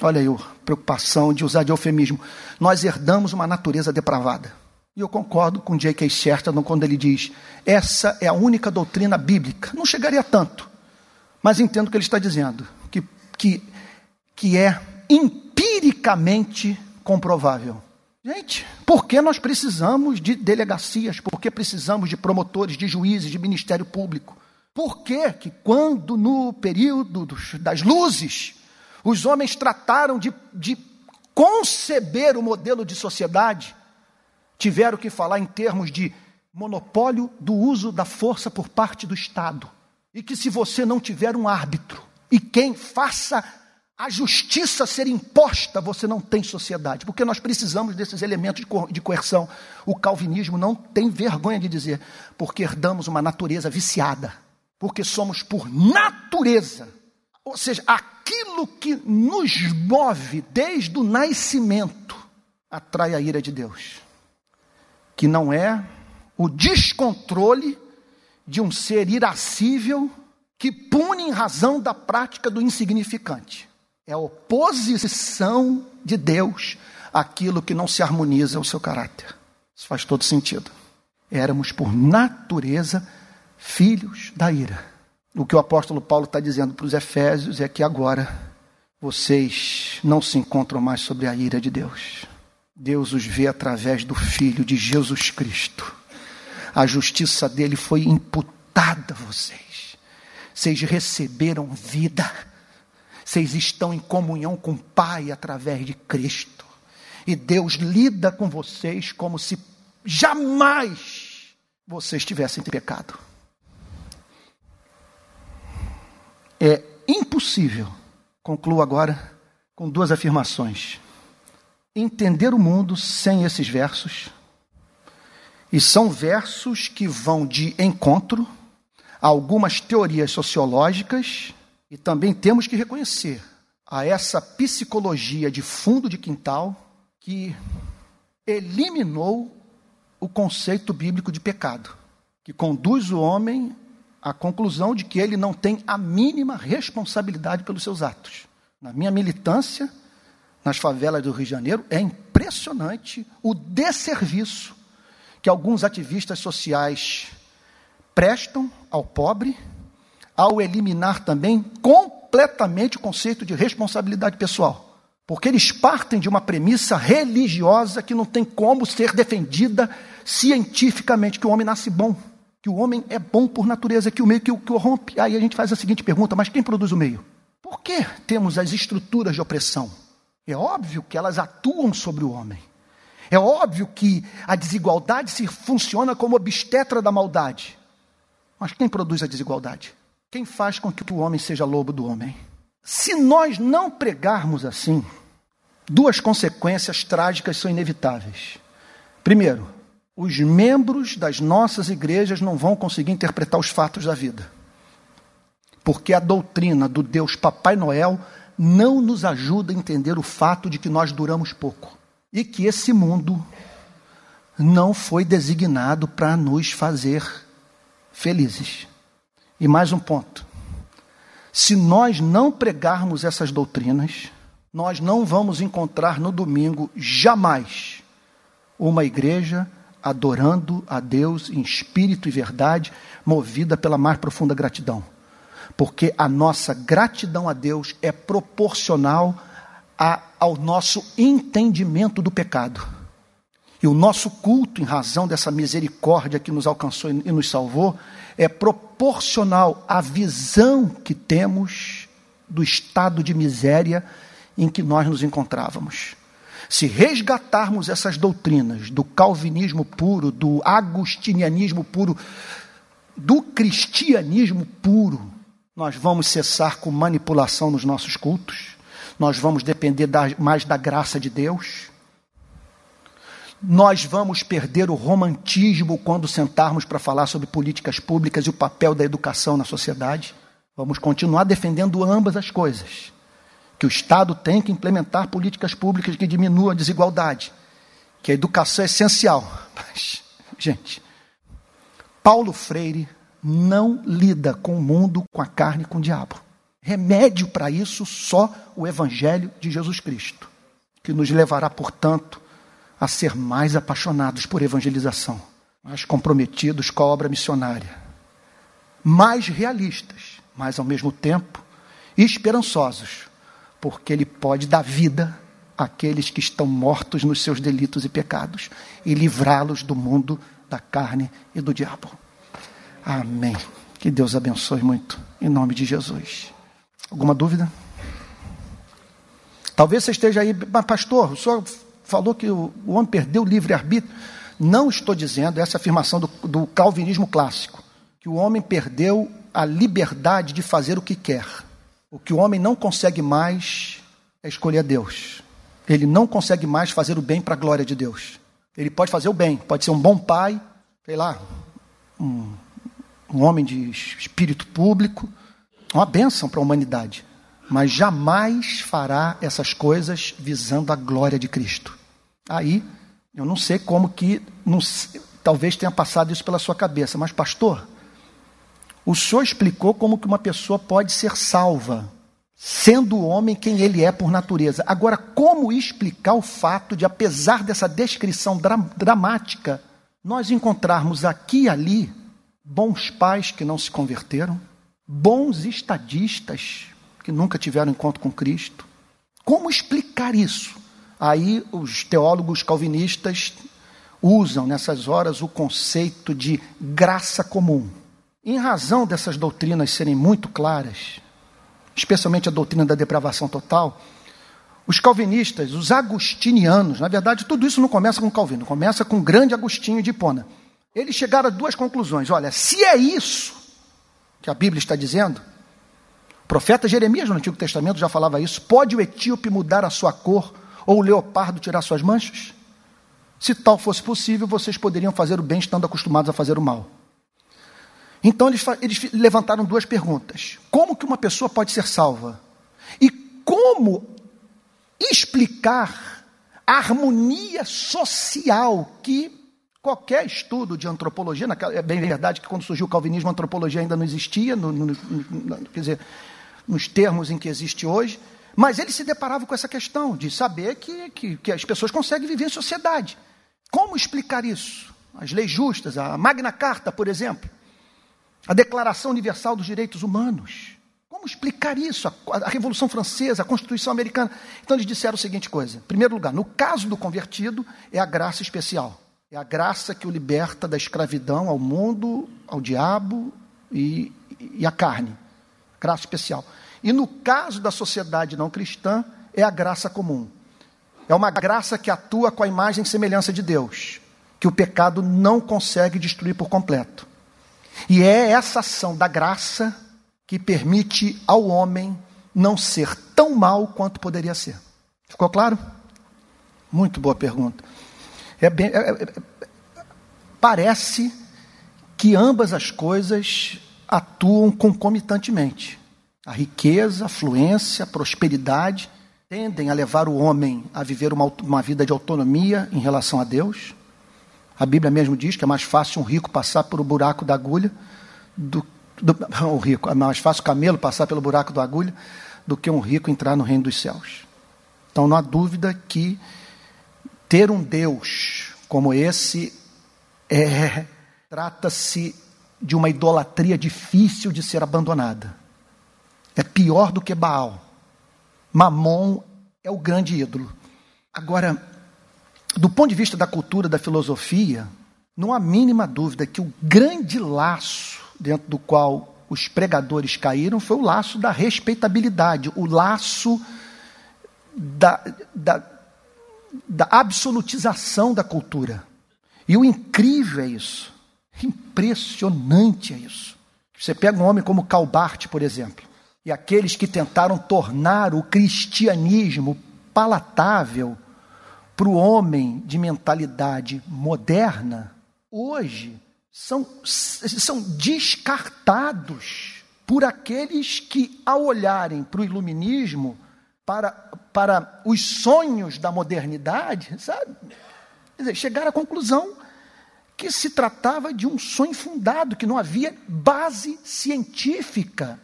olha aí a preocupação de usar de eufemismo, nós herdamos uma natureza depravada. E eu concordo com J.K. Chesterton quando ele diz: essa é a única doutrina bíblica. Não chegaria tanto, mas entendo o que ele está dizendo, que, que, que é empiricamente comprovável. Gente, por que nós precisamos de delegacias? Por que precisamos de promotores, de juízes, de ministério público? Por que que quando no período das luzes os homens trataram de, de conceber o modelo de sociedade, tiveram que falar em termos de monopólio do uso da força por parte do Estado. E que se você não tiver um árbitro e quem faça a justiça ser imposta, você não tem sociedade, porque nós precisamos desses elementos de coerção. O calvinismo não tem vergonha de dizer, porque herdamos uma natureza viciada porque somos por natureza, ou seja, aquilo que nos move desde o nascimento, atrai a ira de Deus, que não é o descontrole de um ser irascível que pune em razão da prática do insignificante. É a oposição de Deus àquilo que não se harmoniza ao seu caráter. Isso faz todo sentido. Éramos por natureza filhos da ira. O que o apóstolo Paulo está dizendo para os Efésios é que agora vocês não se encontram mais sobre a ira de Deus. Deus os vê através do Filho de Jesus Cristo. A justiça dele foi imputada a vocês. Vocês receberam vida. Vocês estão em comunhão com o Pai através de Cristo. E Deus lida com vocês como se jamais vocês tivessem pecado. É impossível, concluo agora com duas afirmações. Entender o mundo sem esses versos, e são versos que vão de encontro algumas teorias sociológicas e também temos que reconhecer a essa psicologia de fundo de quintal que eliminou o conceito bíblico de pecado, que conduz o homem à conclusão de que ele não tem a mínima responsabilidade pelos seus atos. Na minha militância, nas favelas do Rio de Janeiro, é impressionante o desserviço que alguns ativistas sociais prestam ao pobre, ao eliminar também completamente o conceito de responsabilidade pessoal. Porque eles partem de uma premissa religiosa que não tem como ser defendida cientificamente, que o homem nasce bom, que o homem é bom por natureza, que o meio que o, que o rompe. Aí a gente faz a seguinte pergunta: mas quem produz o meio? Por que temos as estruturas de opressão? É óbvio que elas atuam sobre o homem. É óbvio que a desigualdade se funciona como obstetra da maldade. Mas quem produz a desigualdade? Quem faz com que o homem seja lobo do homem? Se nós não pregarmos assim, duas consequências trágicas são inevitáveis. Primeiro, os membros das nossas igrejas não vão conseguir interpretar os fatos da vida. Porque a doutrina do Deus Papai Noel não nos ajuda a entender o fato de que nós duramos pouco e que esse mundo não foi designado para nos fazer felizes. E mais um ponto: se nós não pregarmos essas doutrinas, nós não vamos encontrar no domingo jamais uma igreja adorando a Deus em espírito e verdade, movida pela mais profunda gratidão porque a nossa gratidão a Deus é proporcional a, ao nosso entendimento do pecado. E o nosso culto, em razão dessa misericórdia que nos alcançou e nos salvou, é proporcional à visão que temos do estado de miséria em que nós nos encontrávamos. Se resgatarmos essas doutrinas do calvinismo puro, do agustinianismo puro, do cristianismo puro, nós vamos cessar com manipulação nos nossos cultos, nós vamos depender da, mais da graça de Deus, nós vamos perder o romantismo quando sentarmos para falar sobre políticas públicas e o papel da educação na sociedade. Vamos continuar defendendo ambas as coisas. Que o Estado tem que implementar políticas públicas que diminuam a desigualdade, que a educação é essencial. *laughs* Mas, gente, Paulo Freire não lida com o mundo, com a carne, com o diabo. Remédio para isso só o Evangelho de Jesus Cristo, que nos levará, portanto, a ser mais apaixonados por evangelização, mais comprometidos com a obra missionária, mais realistas, mas ao mesmo tempo esperançosos, porque Ele pode dar vida àqueles que estão mortos nos seus delitos e pecados e livrá-los do mundo da carne e do diabo. Amém. Que Deus abençoe muito, em nome de Jesus. Alguma dúvida? Talvez você esteja aí, mas pastor, o senhor falou que o, homem perdeu o livre-arbítrio. Não estou dizendo essa afirmação do, do calvinismo clássico, que o homem perdeu a liberdade de fazer o que quer. O que o homem não consegue mais é escolher Deus. Ele não consegue mais fazer o bem para a glória de Deus. Ele pode fazer o bem, pode ser um bom pai, sei lá, um um homem de espírito público, uma bênção para a humanidade, mas jamais fará essas coisas visando a glória de Cristo. Aí, eu não sei como que, não, talvez tenha passado isso pela sua cabeça, mas pastor, o senhor explicou como que uma pessoa pode ser salva, sendo o homem quem ele é por natureza. Agora, como explicar o fato de, apesar dessa descrição dra dramática, nós encontrarmos aqui e ali bons pais que não se converteram, bons estadistas que nunca tiveram encontro com Cristo. Como explicar isso? Aí os teólogos calvinistas usam nessas horas o conceito de graça comum. Em razão dessas doutrinas serem muito claras, especialmente a doutrina da depravação total, os calvinistas, os agustinianos, na verdade, tudo isso não começa com Calvino, começa com o grande Agostinho de Hipona. Eles chegaram a duas conclusões. Olha, se é isso que a Bíblia está dizendo, o profeta Jeremias no Antigo Testamento já falava isso: pode o etíope mudar a sua cor ou o leopardo tirar suas manchas? Se tal fosse possível, vocês poderiam fazer o bem estando acostumados a fazer o mal. Então eles, eles levantaram duas perguntas: como que uma pessoa pode ser salva? E como explicar a harmonia social que qualquer estudo de antropologia, é bem verdade que quando surgiu o calvinismo a antropologia ainda não existia, no, no, no, quer dizer, nos termos em que existe hoje, mas ele se deparava com essa questão de saber que, que, que as pessoas conseguem viver em sociedade. Como explicar isso? As leis justas, a Magna Carta, por exemplo, a Declaração Universal dos Direitos Humanos. Como explicar isso? A, a, Revolução Francesa, a Constituição Americana. Então eles disseram a seguinte coisa: em primeiro lugar, no caso do convertido, é a graça especial. É a graça que o liberta da escravidão ao mundo, ao diabo e, e à carne. Graça especial. E no caso da sociedade não cristã, é a graça comum. É uma graça que atua com a imagem e semelhança de Deus, que o pecado não consegue destruir por completo. E é essa ação da graça que permite ao homem não ser tão mal quanto poderia ser. Ficou claro? Muito boa pergunta. É bem, é, é, parece que ambas as coisas atuam concomitantemente. A riqueza, a fluência, a prosperidade tendem a levar o homem a viver uma, uma vida de autonomia em relação a Deus. A Bíblia mesmo diz que é mais fácil um rico passar por o buraco da agulha do, do *laughs* o rico, é mais fácil o camelo passar pelo buraco da agulha do que um rico entrar no reino dos céus. Então não há dúvida que ter um Deus como esse é trata-se de uma idolatria difícil de ser abandonada. É pior do que Baal. Mamon é o grande ídolo. Agora, do ponto de vista da cultura, da filosofia, não há mínima dúvida que o grande laço dentro do qual os pregadores caíram foi o laço da respeitabilidade, o laço da, da, da absolutização da cultura. E o incrível é isso, impressionante é isso. Você pega um homem como Calbart, por exemplo, e aqueles que tentaram tornar o cristianismo palatável para o homem de mentalidade moderna, hoje são, são descartados por aqueles que, ao olharem para o iluminismo, para, para os sonhos da modernidade, sabe? Dizer, chegaram à conclusão que se tratava de um sonho fundado, que não havia base científica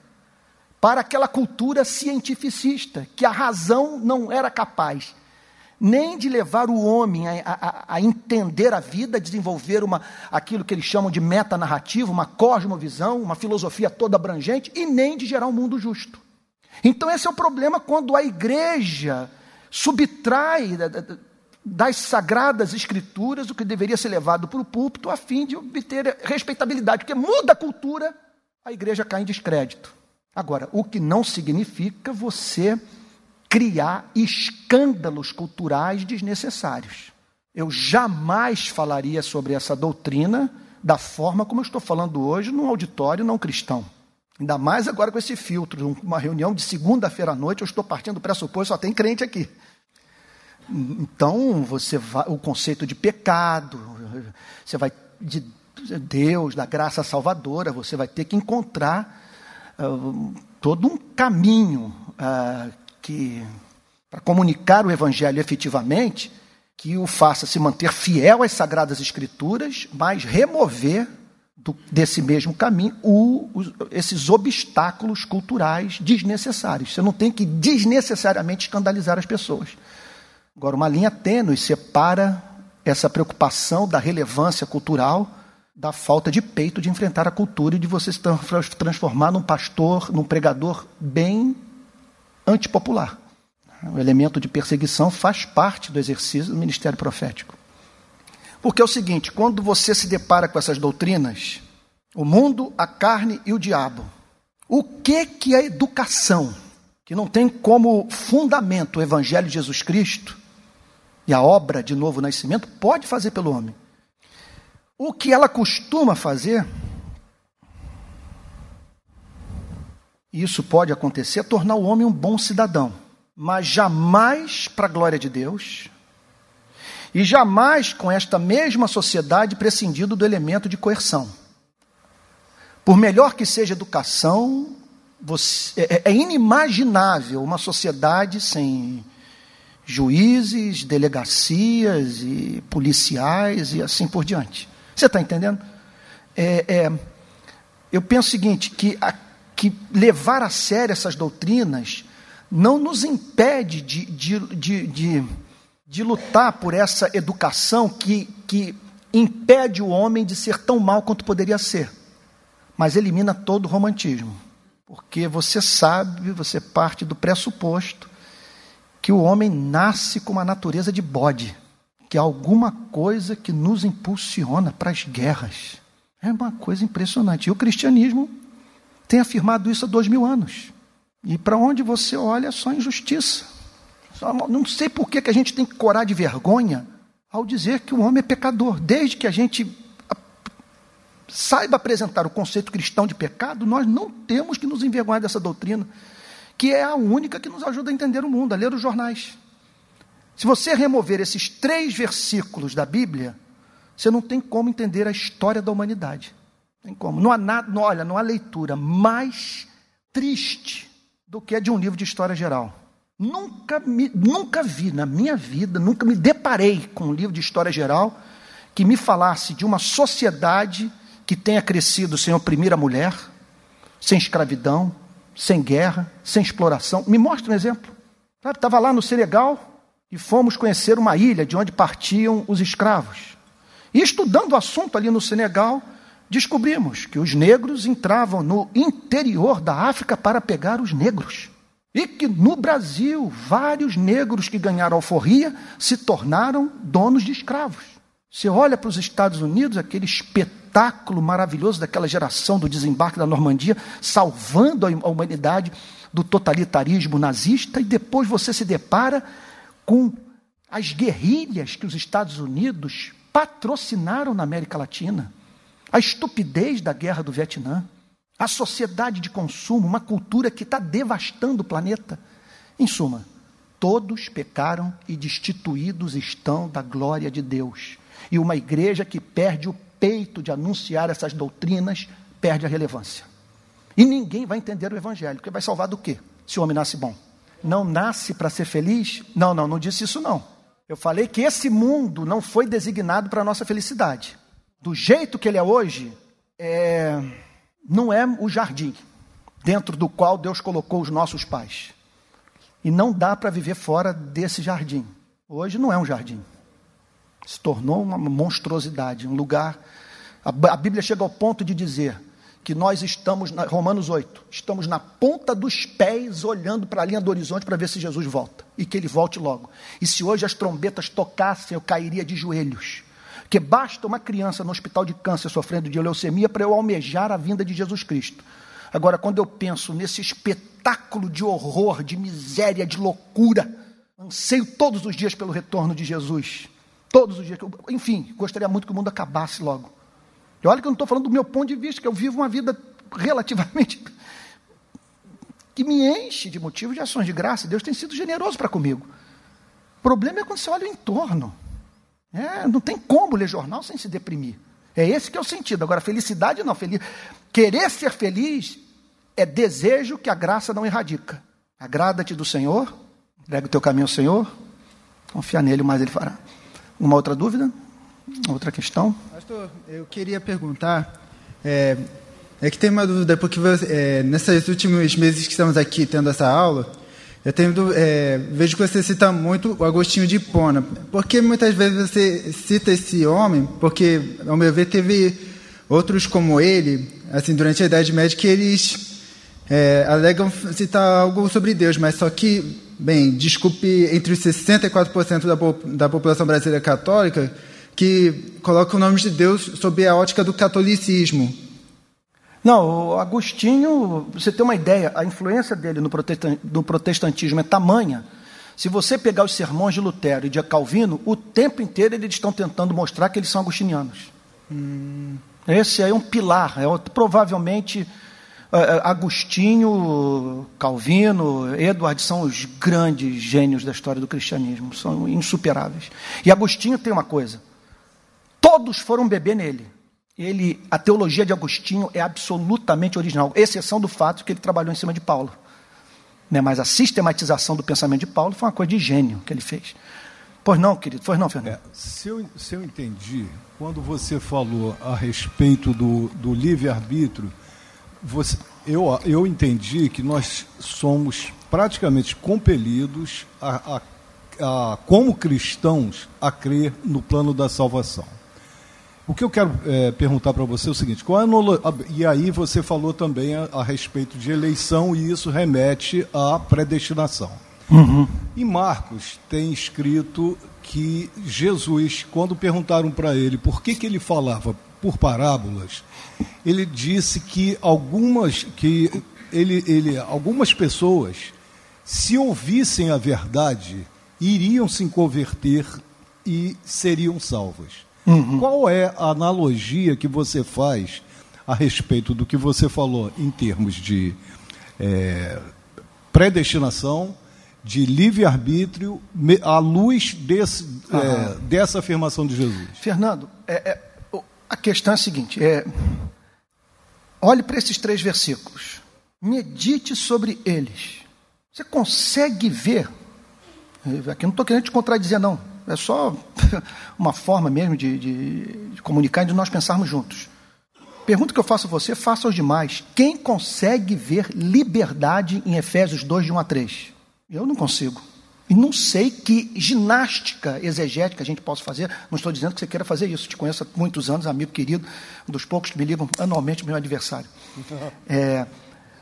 para aquela cultura cientificista, que a razão não era capaz nem de levar o homem a, a, a, entender a vida, desenvolver uma, aquilo que eles chamam de metanarrativa, uma cosmovisão, uma filosofia toda abrangente, e nem de gerar um mundo justo. Então, esse é o problema quando a igreja subtrai das sagradas escrituras o que deveria ser levado para o púlpito a fim de obter respeitabilidade, porque muda a cultura, a igreja cai em descrédito. Agora, o que não significa você criar escândalos culturais desnecessários. Eu jamais falaria sobre essa doutrina da forma como eu estou falando hoje num auditório não cristão. Ainda mais agora com esse filtro, uma reunião de segunda-feira à noite, eu estou partindo do pressuposto, só tem crente aqui. Então, você vai, o conceito de pecado, você vai de Deus, da graça salvadora, você vai ter que encontrar uh, todo um caminho uh, que para comunicar o evangelho efetivamente, que o faça se manter fiel às sagradas escrituras, mas remover do, desse mesmo caminho o, os, esses obstáculos culturais desnecessários. Você não tem que desnecessariamente escandalizar as pessoas. Agora, uma linha tênue separa essa preocupação da relevância cultural da falta de peito de enfrentar a cultura e de você se transformar num pastor, num pregador bem antipopular. O elemento de perseguição faz parte do exercício do ministério profético. Porque é o seguinte: quando você se depara com essas doutrinas, o mundo, a carne e o diabo, o que, que a educação, que não tem como fundamento o Evangelho de Jesus Cristo e a obra de novo nascimento, pode fazer pelo homem? O que ela costuma fazer isso pode acontecer, é tornar o homem um bom cidadão, mas jamais para a glória de Deus, e jamais com esta mesma sociedade prescindindo do elemento de coerção. Por melhor que seja educação, você, é, é inimaginável uma sociedade sem juízes, delegacias e policiais e assim por diante. Você está entendendo? É, é, eu penso o seguinte: que, a, que levar a sério essas doutrinas não nos impede de, de, de, de, de lutar por essa educação que, que impede o homem de ser tão mal quanto poderia ser, mas elimina todo o romantismo. Porque você sabe, você parte do pressuposto que o homem nasce com uma natureza de bode, que há alguma coisa que nos impulsiona para as guerras. É uma coisa impressionante. E o cristianismo tem afirmado isso há dois mil anos. E para onde você olha, só injustiça. Só, não sei por que, que a gente tem que corar de vergonha ao dizer que o homem é pecador. Desde que a gente saiba apresentar o conceito cristão de pecado, nós não temos que nos envergonhar dessa doutrina, que é a única que nos ajuda a entender o mundo, a ler os jornais. Se você remover esses três versículos da Bíblia, você não tem como entender a história da humanidade. Tem como. Não há nada, não, olha, não há leitura mais triste do que a de um livro de história geral. Nunca, me, nunca vi na minha vida, nunca me deparei com um livro de história geral que me falasse de uma sociedade que tenha crescido sem oprimir a mulher, sem escravidão, sem guerra, sem exploração. Me mostra um exemplo. Estava lá no Senegal e fomos conhecer uma ilha de onde partiam os escravos. E estudando o assunto ali no Senegal, descobrimos que os negros entravam no interior da África para pegar os negros. E que no Brasil, vários negros que ganharam alforria se tornaram donos de escravos. Você olha para os Estados Unidos, aquele espetáculo maravilhoso daquela geração do desembarque da Normandia, salvando a humanidade do totalitarismo nazista, e depois você se depara com as guerrilhas que os Estados Unidos patrocinaram na América Latina, a estupidez da guerra do Vietnã, a sociedade de consumo, uma cultura que está devastando o planeta. Em suma, todos pecaram e destituídos estão da glória de Deus. E uma igreja que perde o peito de anunciar essas doutrinas perde a relevância. E ninguém vai entender o evangelho, porque vai salvar do quê? Se o homem nasce bom. Não nasce para ser feliz? Não, não, não disse isso não. Eu falei que esse mundo não foi designado para a nossa felicidade. Do jeito que ele é hoje, é... não é o jardim dentro do qual Deus colocou os nossos pais. E não dá para viver fora desse jardim. Hoje não é um jardim se tornou uma monstruosidade, um lugar. A Bíblia chega ao ponto de dizer que nós estamos, na, Romanos 8, estamos na ponta dos pés olhando para a linha do horizonte para ver se Jesus volta e que ele volte logo. E se hoje as trombetas tocassem, eu cairia de joelhos. Que basta uma criança no hospital de câncer sofrendo de leucemia para eu almejar a vinda de Jesus Cristo. Agora, quando eu penso nesse espetáculo de horror, de miséria, de loucura, anseio todos os dias pelo retorno de Jesus. Todos os dias. Enfim, gostaria muito que o mundo acabasse logo. E olha que eu não estou falando do meu ponto de vista, que eu vivo uma vida relativamente. *laughs* que me enche de motivos de ações de graça. Deus tem sido generoso para comigo. O problema é quando você olha o entorno. É, não tem como ler jornal sem se deprimir. É esse que é o sentido. Agora, felicidade não. Feliz... Querer ser feliz é desejo que a graça não erradica. Agrada-te do Senhor, entrega o teu caminho ao Senhor, confia nele, mas ele fará. Uma outra dúvida? Outra questão? Pastor, eu queria perguntar. É, é que tem uma dúvida, porque é, nesses últimos meses que estamos aqui tendo essa aula, eu tenho, é, vejo que você cita muito o Agostinho de Hipona. Por que muitas vezes você cita esse homem? Porque, ao meu ver, teve outros como ele, assim, durante a Idade Média, que eles é, alegam citar algo sobre Deus, mas só que bem, desculpe, entre os 64% da, da população brasileira católica, que coloca o nome de Deus sob a ótica do catolicismo. Não, o Agostinho, você tem uma ideia, a influência dele no, protestantismo é tamanha. Se você pegar os sermões de Lutero e de Calvino, o tempo inteiro eles estão tentando mostrar que eles são agostinianos. Hum. Esse aí é um pilar, é provavelmente é, é, Agostinho, Calvino, Edward são os grandes gênios da história do cristianismo, são insuperáveis. E Agostinho tem uma coisa: todos foram beber nele, Ele, a teologia de Agostinho é absolutamente original, exceção do fato que ele trabalhou em cima de Paulo. Né? Mas a sistematização do pensamento de Paulo foi uma coisa de gênio que ele fez. Pois não, querido, pois não, Fernando. É, se, eu, se eu entendi, quando você falou a respeito do, do livre-arbítrio, eu, eu entendi que nós somos praticamente compelidos, a, a, a, como cristãos, a crer no plano da salvação. O que eu quero é, perguntar para você é o seguinte: qual a, e aí você falou também a, a, respeito de eleição e isso remete à predestinação. Uhum. E Marcos tem escrito que Jesus, quando perguntaram para ele por que, que ele falava por parábolas, ele disse que algumas que ele, ele, algumas pessoas, se ouvissem a verdade, iriam se converter e seriam salvas. Uhum. Qual é a analogia que você faz a respeito do que você falou em termos de é, predestinação, de livre-arbítrio, à luz desse, uhum. é, dessa afirmação de Jesus? Fernando, é, é a questão é a seguinte: é, olhe para esses três versículos, medite sobre eles. Você consegue ver? Aqui não estou querendo te contradizer, não. É só *laughs* uma forma mesmo de, de, de comunicar e de nós pensarmos juntos. Pergunta que eu faço a você, faça aos demais. Quem consegue ver liberdade em Efésios 2, de 1 a 3? Eu não consigo. E não sei que ginástica exegética a gente possa fazer. Não estou dizendo que você queira fazer isso. Te conheço há muitos anos, amigo querido, um dos poucos que me ligam anualmente, meu adversário. *laughs* É,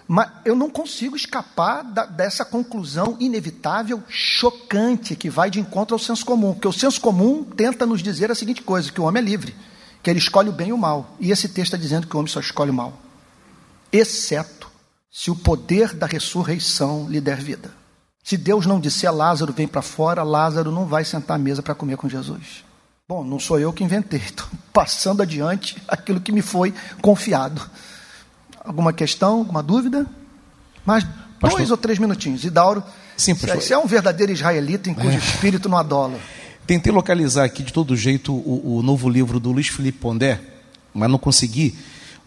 mas eu não consigo escapar da, dessa conclusão inevitável, chocante, que vai de encontro ao senso comum. Porque o senso comum tenta nos dizer a seguinte coisa: que o homem é livre, que ele escolhe o bem e o mal. E esse texto está dizendo que o homem só escolhe o mal, exceto se o poder da ressurreição lhe der vida. Se Deus não disser Lázaro vem para fora, Lázaro não vai sentar à mesa para comer com Jesus. Bom, não sou eu que inventei, *laughs* estou passando adiante aquilo que me foi confiado. Alguma questão, alguma dúvida? Mais pastor, dois ou três minutinhos. Idauro, sim, pastor. você é um verdadeiro israelita em cujo é. espírito não adola. Tentei localizar aqui de todo jeito o, o novo livro do Luiz Felipe Pondé, mas não consegui.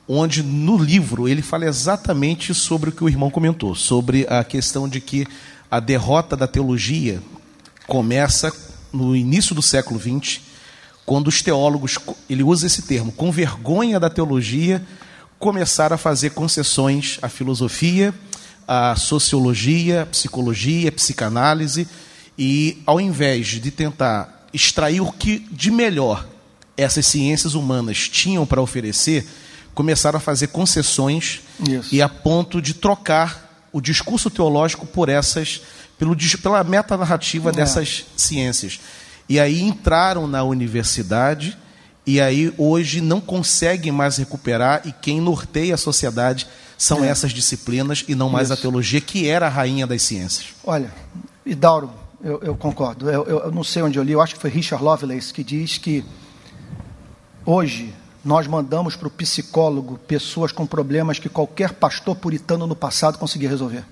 Onde no livro ele fala exatamente sobre o que o irmão comentou, sobre a questão de que a derrota da teologia começa no início do século XX, quando os teólogos, ele usa esse termo, com vergonha da teologia, começar a fazer concessões à filosofia, à sociologia, à psicologia, à psicanálise, e ao invés de tentar extrair o que de melhor essas ciências humanas tinham para oferecer, começaram a fazer concessões Isso. e a ponto de trocar o discurso teológico por essas pelo, pela metanarrativa é. dessas ciências. E aí entraram na universidade e aí hoje não conseguem mais recuperar, e quem norteia a sociedade são é. essas disciplinas e não mais Isso. a teologia, que era a rainha das ciências. Olha, Idauro, eu, eu concordo. Eu, eu, eu, não sei onde eu li, eu acho que foi Richard Lovelace que diz que hoje nós mandamos para o psicólogo pessoas com problemas que qualquer pastor puritano no passado conseguia resolver.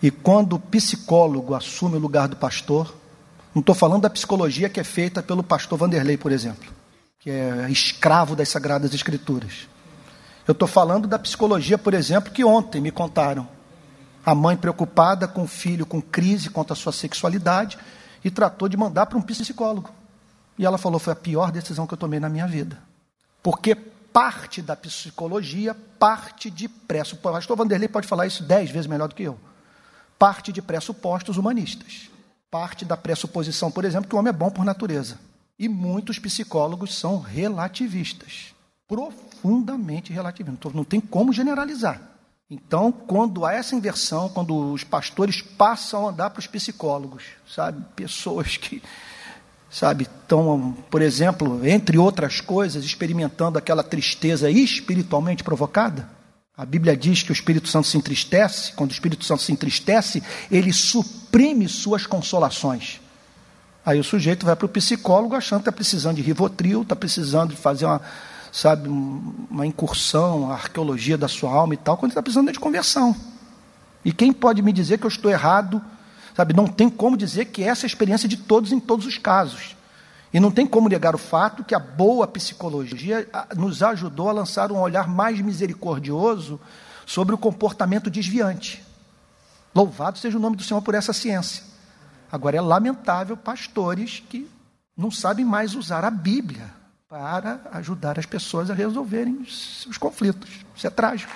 E quando o psicólogo assume o lugar do pastor, não estou falando da psicologia que é feita pelo pastor Vanderlei, por exemplo que é escravo das Sagradas Escrituras. Eu estou falando da psicologia, por exemplo, que ontem me contaram. A mãe preocupada com o filho com crise contra a sua sexualidade e tratou de mandar para um psicólogo. E ela falou: foi a pior decisão que eu tomei na minha vida. Porque parte da psicologia parte de pressupostos. O pastor Vanderlei pode falar isso dez vezes melhor do que eu. Parte de pressupostos humanistas. Parte da pressuposição, por exemplo, que o homem é bom por natureza. E muitos psicólogos são relativistas, profundamente relativistas. Não tem como generalizar. Então, quando há essa inversão, quando os pastores passam a andar para os psicólogos, sabe, pessoas que, sabe, estão, por exemplo, entre outras coisas, experimentando aquela tristeza espiritualmente provocada. A Bíblia diz que o Espírito Santo se entristece, quando o Espírito Santo se entristece, ele suprime suas consolações. Aí o sujeito vai para o psicólogo achando que está precisando de rivotril, está precisando de fazer uma, sabe, uma incursão, a arqueologia da sua alma e tal, quando está precisando de conversão. E quem pode me dizer que eu estou errado? Sabe, não tem como dizer que essa é a experiência de todos em todos os casos. E não tem como negar o fato que a boa psicologia nos ajudou a lançar um olhar mais misericordioso sobre o comportamento desviante. Louvado seja o nome do Senhor por essa ciência. Agora é lamentável pastores que não sabem mais usar a Bíblia para ajudar as pessoas a resolverem seus conflitos. Isso é trágico.